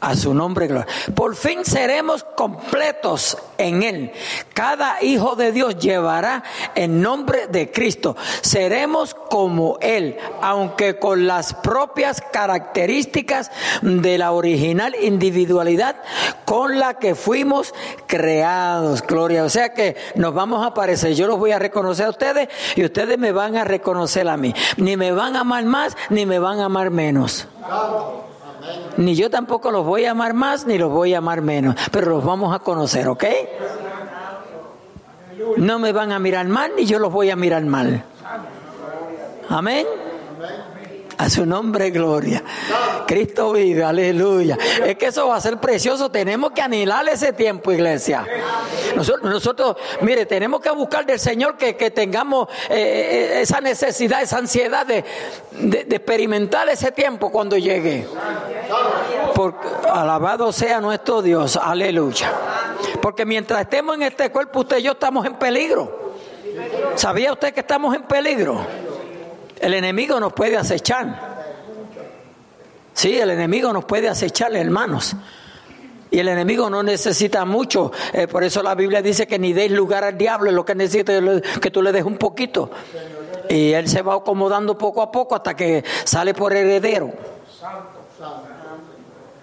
A su nombre, gloria. Por fin seremos completos en Él. Cada hijo de Dios llevará el nombre de Cristo. Seremos como Él, aunque con las propias características de la original individualidad con la que fuimos creados. Gloria. O sea que nos vamos a parecer. Yo los voy a reconocer a ustedes y ustedes me van a reconocer a mí. Ni me van a amar más, ni me van a amar menos. Ni yo tampoco los voy a amar más ni los voy a amar menos, pero los vamos a conocer, ¿ok? No me van a mirar mal ni yo los voy a mirar mal. Amén. A su nombre, gloria. Cristo vive, aleluya. Es que eso va a ser precioso. Tenemos que anhelar ese tiempo, iglesia. Nosotros, nosotros mire, tenemos que buscar del Señor que, que tengamos eh, esa necesidad, esa ansiedad de, de, de, experimentar ese tiempo cuando llegue. Porque, alabado sea nuestro Dios, aleluya. Porque mientras estemos en este cuerpo, usted y yo estamos en peligro. ¿Sabía usted que estamos en peligro? El enemigo nos puede acechar. Sí, el enemigo nos puede acechar, hermanos. Y el enemigo no necesita mucho. Eh, por eso la Biblia dice que ni deis lugar al diablo. Lo que necesita es que tú le des un poquito. Y él se va acomodando poco a poco hasta que sale por heredero.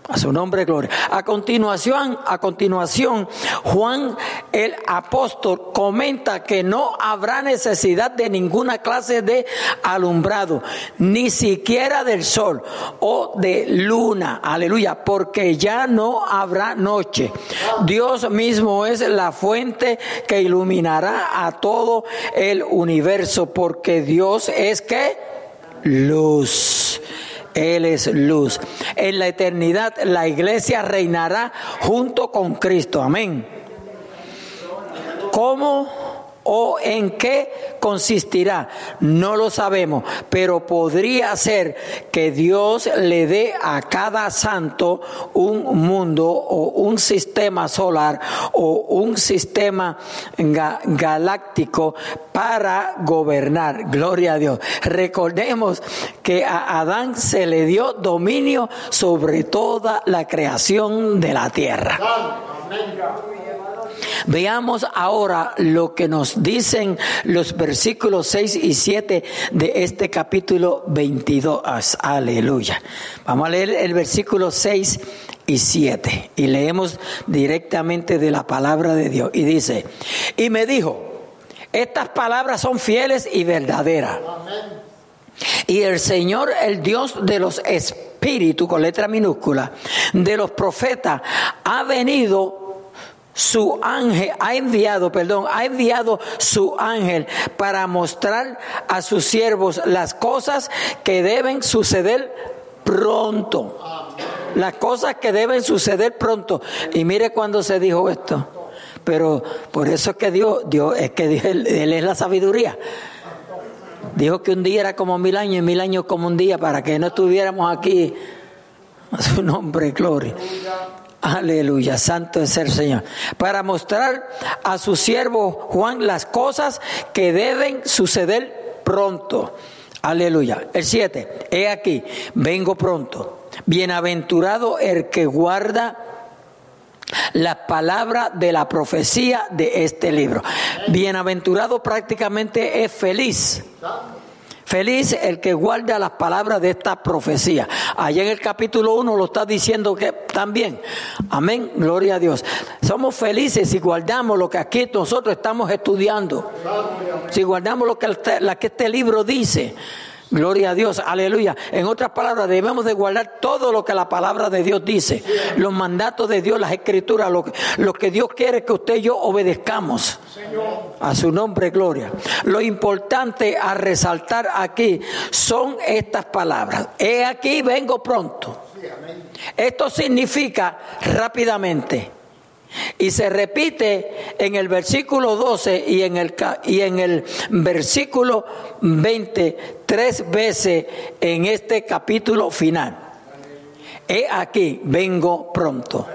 A su nombre, gloria. A continuación, a continuación, Juan el apóstol comenta que no habrá necesidad de ninguna clase de alumbrado, ni siquiera del sol o de luna. Aleluya, porque ya no habrá noche. Dios mismo es la fuente que iluminará a todo el universo, porque Dios es que luz. Él es luz. En la eternidad la iglesia reinará junto con Cristo. Amén. ¿Cómo o en qué consistirá? No lo sabemos, pero podría ser que Dios le dé a cada santo un mundo o un sistema solar o un sistema ga galáctico para gobernar. Gloria a Dios. Recordemos que a Adán se le dio dominio sobre toda la creación de la tierra. Veamos ahora lo que nos dicen los versículos 6 y 7 de este capítulo 22. Aleluya. Vamos a leer el versículo 6 y 7 y leemos directamente de la palabra de Dios. Y dice, y me dijo, estas palabras son fieles y verdaderas. Y el Señor, el Dios de los espíritus, con letra minúscula, de los profetas, ha venido su ángel, ha enviado, perdón, ha enviado su ángel para mostrar a sus siervos las cosas que deben suceder pronto. Las cosas que deben suceder pronto. Y mire cuando se dijo esto. Pero por eso es que Dios, Dios es que él, él es la sabiduría. Dijo que un día era como mil años y mil años como un día para que no estuviéramos aquí a <laughs> su nombre, gloria. Aleluya, santo es el Señor. Para mostrar a su siervo Juan las cosas que deben suceder pronto. Aleluya. El 7. He aquí, vengo pronto. Bienaventurado el que guarda la palabra de la profecía de este libro. Bienaventurado prácticamente es feliz. Feliz el que guarda las palabras de esta profecía. Allá en el capítulo 1 lo está diciendo que También. Amén. Gloria a Dios. Somos felices si guardamos lo que aquí nosotros estamos estudiando. Si guardamos lo que, que este libro dice. Gloria a Dios, aleluya. En otras palabras, debemos de guardar todo lo que la palabra de Dios dice, los mandatos de Dios, las escrituras, lo, que Dios quiere que usted y yo obedezcamos. A su nombre, gloria. Lo importante a resaltar aquí son estas palabras. He aquí, vengo pronto. Esto significa rápidamente. Y se repite en el versículo 12 y en el, y en el versículo 20 tres veces en este capítulo final. He aquí, vengo pronto,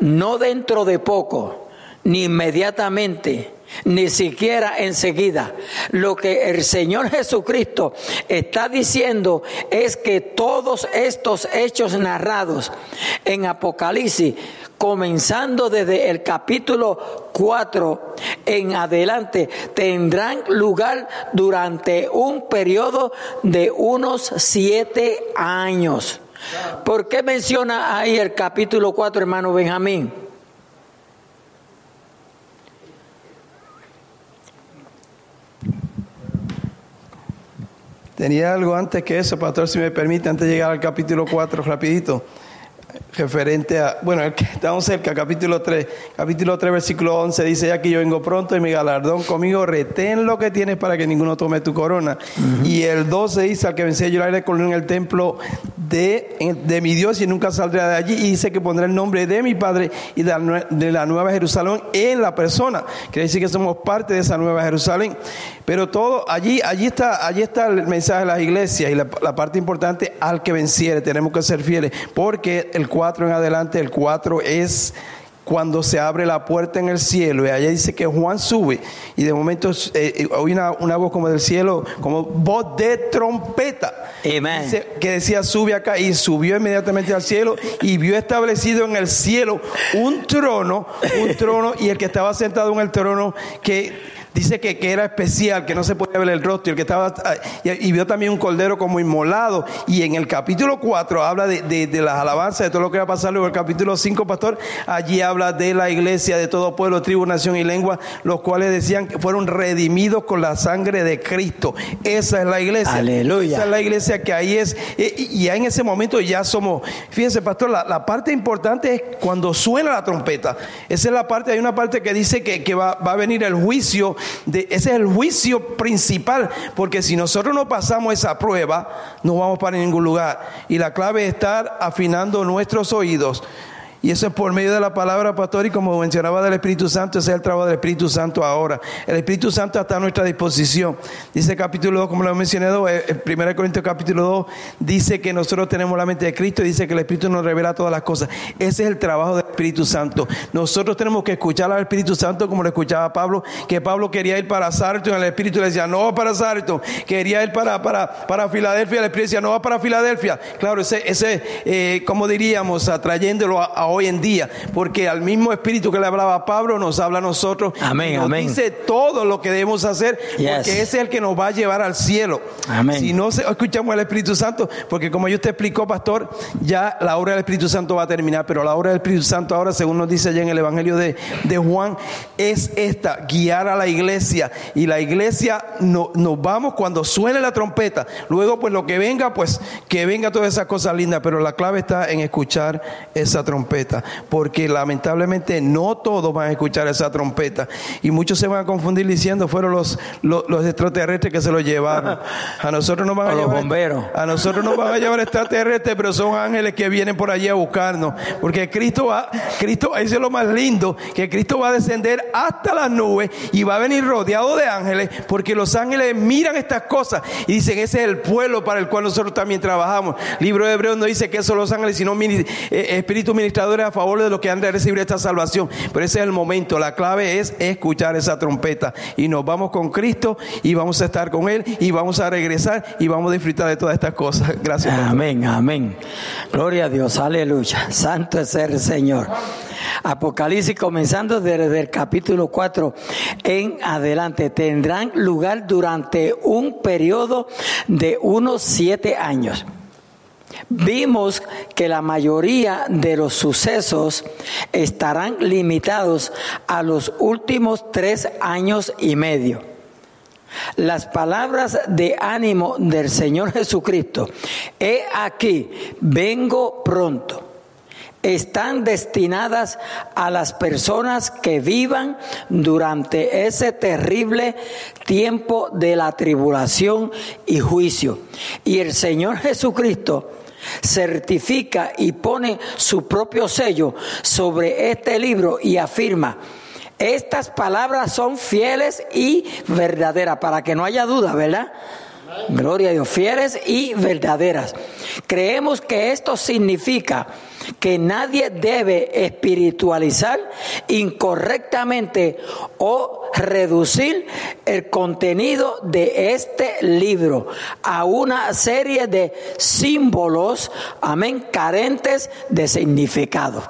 no dentro de poco, ni inmediatamente, ni siquiera enseguida. Lo que el Señor Jesucristo está diciendo es que todos estos hechos narrados en Apocalipsis comenzando desde el capítulo 4 en adelante, tendrán lugar durante un periodo de unos siete años. ¿Por qué menciona ahí el capítulo 4, hermano Benjamín? Tenía algo antes que eso, pastor, si me permite, antes de llegar al capítulo 4, rapidito referente a, bueno, estamos cerca, capítulo 3, capítulo 3, versículo 11, dice, ya que yo vengo pronto y mi galardón conmigo, retén lo que tienes para que ninguno tome tu corona. Y el 12 dice, al que vencí yo la con en el templo de, de, mi Dios y nunca saldrá de allí, y dice que pondrá el nombre de mi Padre y de la, de la Nueva Jerusalén en la persona. Quiere decir que somos parte de esa Nueva Jerusalén. Pero todo, allí, allí está, allí está el mensaje de las iglesias y la, la parte importante, al que venciere, tenemos que ser fieles, porque el 4 en adelante, el 4 es cuando se abre la puerta en el cielo y allá dice que Juan sube y de momento eh, oí una, una, voz como del cielo, como voz de trompeta. que decía sube acá y subió inmediatamente al cielo y vio establecido en el cielo un trono, un trono y el que estaba sentado en el trono que Dice que, que, era especial, que no se podía ver el rostro, y, el que estaba, ah, y, vio también un cordero como inmolado. Y en el capítulo 4 habla de, de, las alabanzas, de todo lo que va a pasar. Luego el capítulo 5, pastor, allí habla de la iglesia, de todo pueblo, tribu, nación y lengua, los cuales decían que fueron redimidos con la sangre de Cristo. Esa es la iglesia. Aleluya. Esa es la iglesia que ahí es. Y, ya en ese momento ya somos, fíjense, pastor, la, la, parte importante es cuando suena la trompeta. Esa es la parte, hay una parte que dice que, que va, va a venir el juicio ese es el juicio principal, porque si nosotros no pasamos esa prueba, no vamos para ningún lugar. Y la clave es estar afinando nuestros oídos y eso es por medio de la palabra, pastor, y como mencionaba del Espíritu Santo, ese es el trabajo del Espíritu Santo ahora. El Espíritu Santo está a nuestra disposición. Dice capítulo 2, como lo he mencionado, el 1 Corintios capítulo 2, dice que nosotros tenemos la mente de Cristo y dice que el Espíritu nos revela todas las cosas. Ese es el trabajo del Espíritu Santo. Nosotros tenemos que escuchar al Espíritu Santo como lo escuchaba Pablo, que Pablo quería ir para Sarto y el Espíritu le decía, no va para Sarto. Quería ir para, para, para Filadelfia, el Espíritu decía, no va para Filadelfia. Claro, ese, ese eh, como diríamos, atrayéndolo a hoy en día, porque al mismo espíritu que le hablaba a Pablo nos habla a nosotros. Amén, nos amén. Dice todo lo que debemos hacer, porque ese es el que nos va a llevar al cielo. Amén. Si no escuchamos al Espíritu Santo, porque como yo te explicó, pastor, ya la obra del Espíritu Santo va a terminar, pero la obra del Espíritu Santo ahora, según nos dice allá en el Evangelio de, de Juan, es esta, guiar a la iglesia. Y la iglesia no, nos vamos cuando suene la trompeta. Luego, pues lo que venga, pues que venga todas esas cosas lindas, pero la clave está en escuchar esa trompeta porque lamentablemente no todos van a escuchar esa trompeta. Y muchos se van a confundir diciendo, fueron los, los, extraterrestres que se lo llevaron. <laughs> A nosotros nos van a, llevar, bomberos. A nosotros nos van a llevar <laughs> extraterrestres, pero son ángeles que vienen por allí a buscarnos. Porque Cristo va, Cristo, eso es lo más lindo, que Cristo va a descender hasta las nubes y va a venir rodeado de ángeles, porque los ángeles miran estas cosas y dicen, ese es el pueblo para el cual nosotros también trabajamos. libro de Hebreos no dice que son los ángeles, sino eh, espíritus a favor de los que han de recibir esta salvación. Pero ese es el momento. La clave es escuchar esa trompeta. Y nos vamos con Cristo y vamos a estar con Él y vamos a regresar y vamos a disfrutar de todas estas cosas. Gracias. Amén, amén. Gloria a Dios, aleluya. Santo es el Señor. Apocalipsis comenzando desde el capítulo 4 en adelante tendrán lugar durante un periodo de unos siete años. Vimos que la mayoría de los sucesos estarán limitados a los últimos tres años y medio. Las palabras de ánimo del Señor Jesucristo, he aquí, vengo pronto están destinadas a las personas que vivan durante ese terrible tiempo de la tribulación y juicio. Y el Señor Jesucristo certifica y pone su propio sello sobre este libro y afirma, estas palabras son fieles y verdaderas, para que no haya duda, ¿verdad? Gloria a Dios, fieles y verdaderas. Creemos que esto significa que nadie debe espiritualizar incorrectamente o reducir el contenido de este libro a una serie de símbolos, amén, carentes de significado.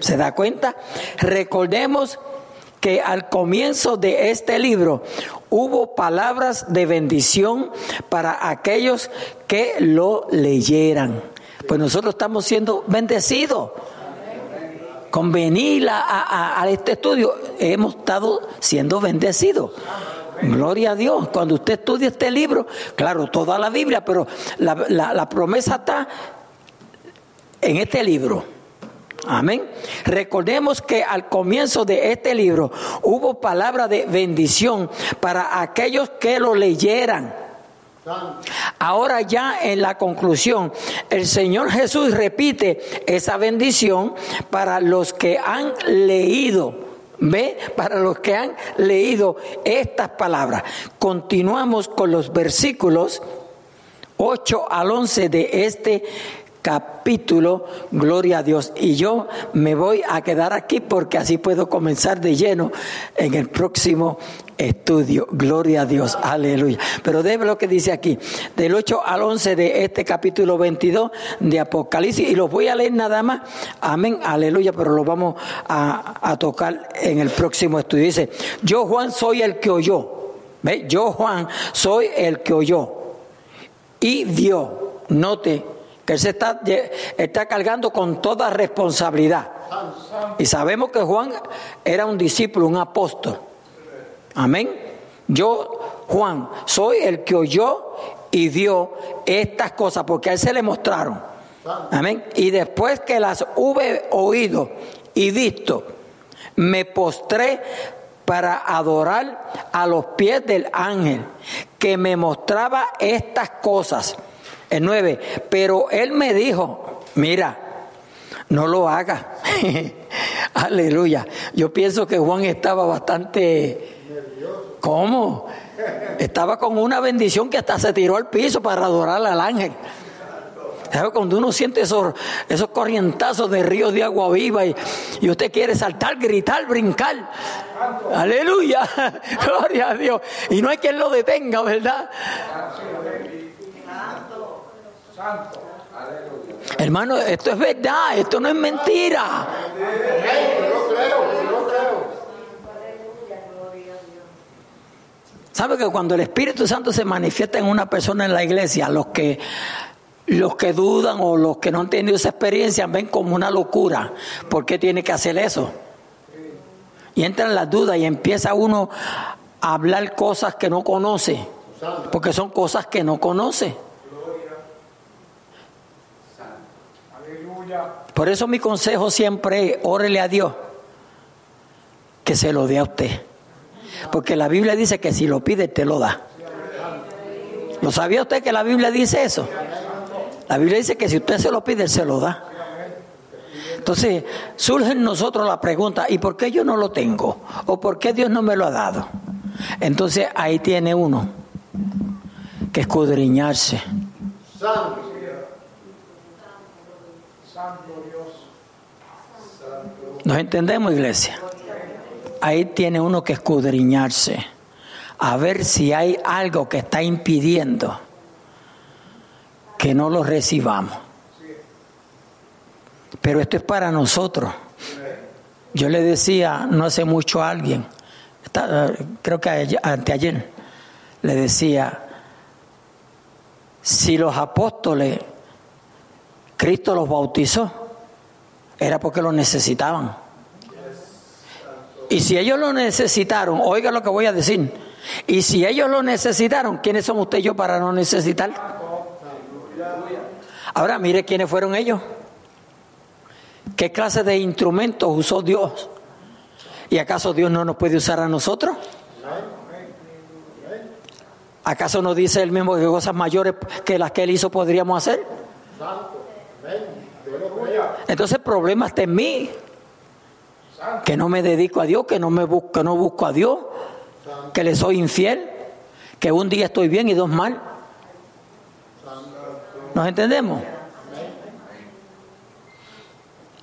¿Se da cuenta? Recordemos que al comienzo de este libro hubo palabras de bendición para aquellos que lo leyeran. Pues nosotros estamos siendo bendecidos. Con venir a, este estudio hemos estado siendo bendecidos. Gloria a Dios. Cuando usted estudia este libro, claro, toda la Biblia, pero la promesa está en este libro. Amén. Recordemos que al comienzo de este libro hubo palabra de bendición para aquellos que lo leyeran. Ahora ya en la conclusión, el Señor Jesús repite esa bendición para los que han leído. ¿Ve? Para los que han leído estas palabras. Continuamos con los versículos 8 al 11 de este capítulo, gloria a Dios. Y yo me voy a quedar aquí porque así puedo comenzar de lleno en el próximo estudio. Gloria a Dios, aleluya. Pero debe lo que dice aquí, del 8 al 11 de este capítulo 22 de Apocalipsis, y los voy a leer nada más, amén, aleluya, pero lo vamos a, tocar en el próximo estudio. Dice, yo Juan soy el que oyó, ¿ve? Yo Juan soy el que oyó y vio, note que él se está, está cargando con toda responsabilidad. Y sabemos que Juan era un discípulo, un apóstol. Amén. Yo, Juan, soy el que oyó y vio estas cosas, porque a él se le mostraron. Amén. Y después que las hube oído y visto, me postré para adorar a los pies del ángel que me mostraba estas cosas. El 9, pero él me dijo, mira, no lo haga. <laughs> Aleluya. Yo pienso que Juan estaba bastante... ¿Cómo? Estaba con una bendición que hasta se tiró al piso para adorar al ángel. ¿Sabe? Cuando uno siente esos, esos corrientazos de ríos de agua viva y, y usted quiere saltar, gritar, brincar. Aleluya. <laughs> Gloria a Dios. Y no hay quien lo detenga, ¿verdad? Hermano, esto es verdad, esto no es mentira. ¿Sabe que cuando el Espíritu Santo se manifiesta en una persona en la iglesia, los que los que dudan o los que no han tenido esa experiencia ven como una locura. ¿Por qué tiene que hacer eso? Y entran las dudas y empieza uno a hablar cosas que no conoce, porque son cosas que no conoce. Por eso mi consejo siempre es, órele a Dios, que se lo dé a usted. Porque la Biblia dice que si lo pide, te lo da. ¿Lo sabía usted que la Biblia dice eso? La Biblia dice que si usted se lo pide, se lo da. Entonces, surge en nosotros la pregunta, ¿y por qué yo no lo tengo? ¿O por qué Dios no me lo ha dado? Entonces, ahí tiene uno que escudriñarse. ¿Nos entendemos, iglesia? Ahí tiene uno que escudriñarse, a ver si hay algo que está impidiendo que no lo recibamos. Pero esto es para nosotros. Yo le decía no hace mucho a alguien, creo que anteayer, le decía, si los apóstoles Cristo los bautizó, era porque lo necesitaban. Y si ellos lo necesitaron, oiga lo que voy a decir, y si ellos lo necesitaron, ¿quiénes son usted y yo para no necesitar? Ahora mire quiénes fueron ellos. ¿Qué clase de instrumentos usó Dios? ¿Y acaso Dios no nos puede usar a nosotros? ¿Acaso no dice él mismo que cosas mayores que las que él hizo podríamos hacer? Entonces el problema está en mí. Que no me dedico a Dios, que no me busco, no busco a Dios, que le soy infiel, que un día estoy bien y dos mal. ¿Nos entendemos?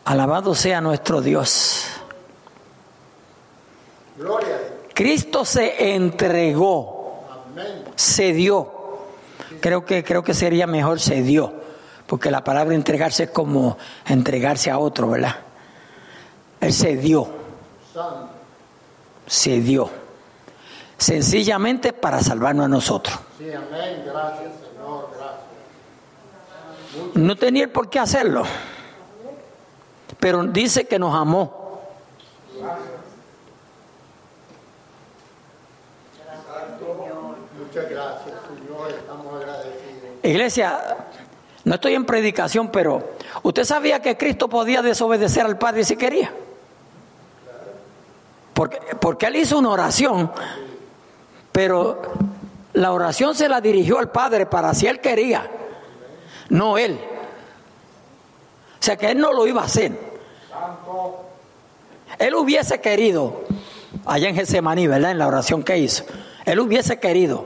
Alabado sea nuestro Dios. Cristo se entregó, se dio. Creo que, creo que sería mejor se dio, porque la palabra entregarse es como entregarse a otro, ¿verdad? Él se dio. Se dio. Sencillamente para salvarnos a nosotros. No tenía por qué hacerlo. Pero dice que nos amó. Muchas gracias, Señor. Estamos agradecidos. Iglesia, no estoy en predicación, pero ¿usted sabía que Cristo podía desobedecer al Padre si quería? Porque, porque él hizo una oración, pero la oración se la dirigió al Padre para si él quería, no él. O sea que él no lo iba a hacer. Él hubiese querido, allá en Getsemaní, ¿verdad? En la oración que hizo. Él hubiese querido,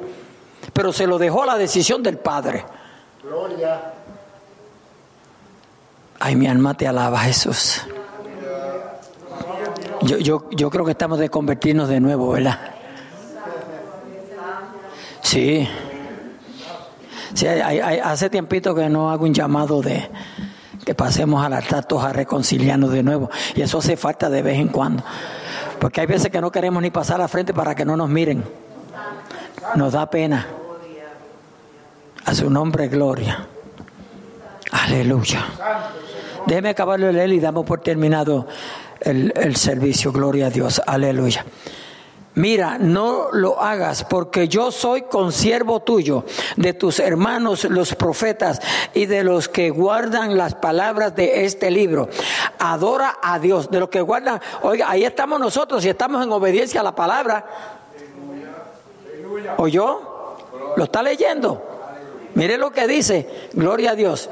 pero se lo dejó la decisión del Padre. Gloria. Ay, mi alma te alaba, Jesús. Yo, yo, yo creo que estamos de convertirnos de nuevo, ¿verdad? Sí. Sí, hace tiempito que no hago un llamado de que pasemos al altar a reconciliarnos de nuevo. Y eso hace falta de vez en cuando. Porque hay veces que no queremos ni pasar a frente para que no nos miren. Nos da pena. A su nombre, gloria. Aleluya. Déjeme acabarlo de leer y damos por terminado el, el servicio. Gloria a Dios. Aleluya. Mira, no lo hagas porque yo soy consiervo tuyo, de tus hermanos los profetas y de los que guardan las palabras de este libro. Adora a Dios, de los que guardan, oiga, ahí estamos nosotros y estamos en obediencia a la palabra. ¿Oyó? ¿Lo está leyendo? Mire lo que dice, gloria a Dios.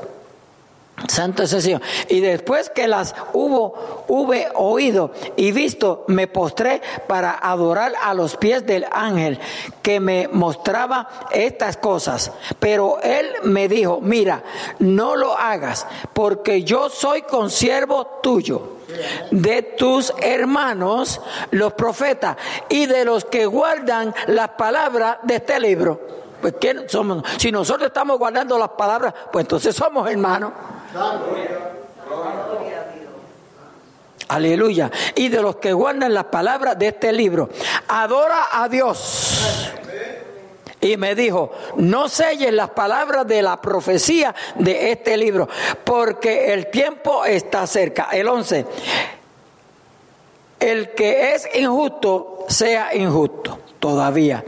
Santo es el Señor. Y después que las hubo, hube oído y visto, me postré para adorar a los pies del ángel que me mostraba estas cosas. Pero él me dijo, mira, no lo hagas, porque yo soy consiervo tuyo, de tus hermanos, los profetas, y de los que guardan las palabras de este libro. Pues, ¿quién somos? Si nosotros estamos guardando las palabras, pues entonces somos hermanos. Aleluya. Y de los que guardan las palabras de este libro. Adora a Dios. Y me dijo, no selles las palabras de la profecía de este libro, porque el tiempo está cerca. El 11. El que es injusto, sea injusto todavía.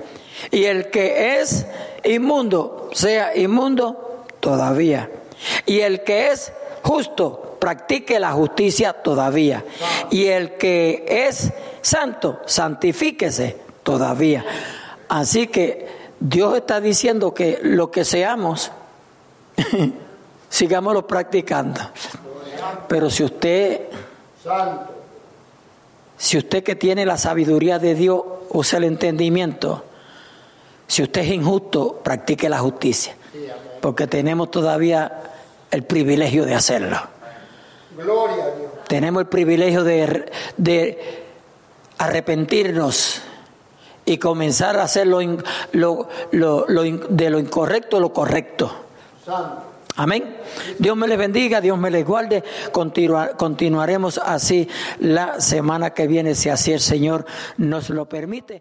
Y el que es inmundo, sea inmundo todavía. Y el que es justo, practique la justicia todavía. Y el que es santo, santifíquese todavía. Así que Dios está diciendo que lo que seamos, <laughs> sigámoslo practicando. Pero si usted, si usted que tiene la sabiduría de Dios usa el entendimiento, si usted es injusto, practique la justicia porque tenemos todavía el privilegio de hacerlo. Gloria a Dios. Tenemos el privilegio de, de arrepentirnos y comenzar a hacer lo, lo, lo, de lo incorrecto lo correcto. Amén. Dios me les bendiga, Dios me les guarde. continuaremos así la semana que viene, si así el Señor nos lo permite.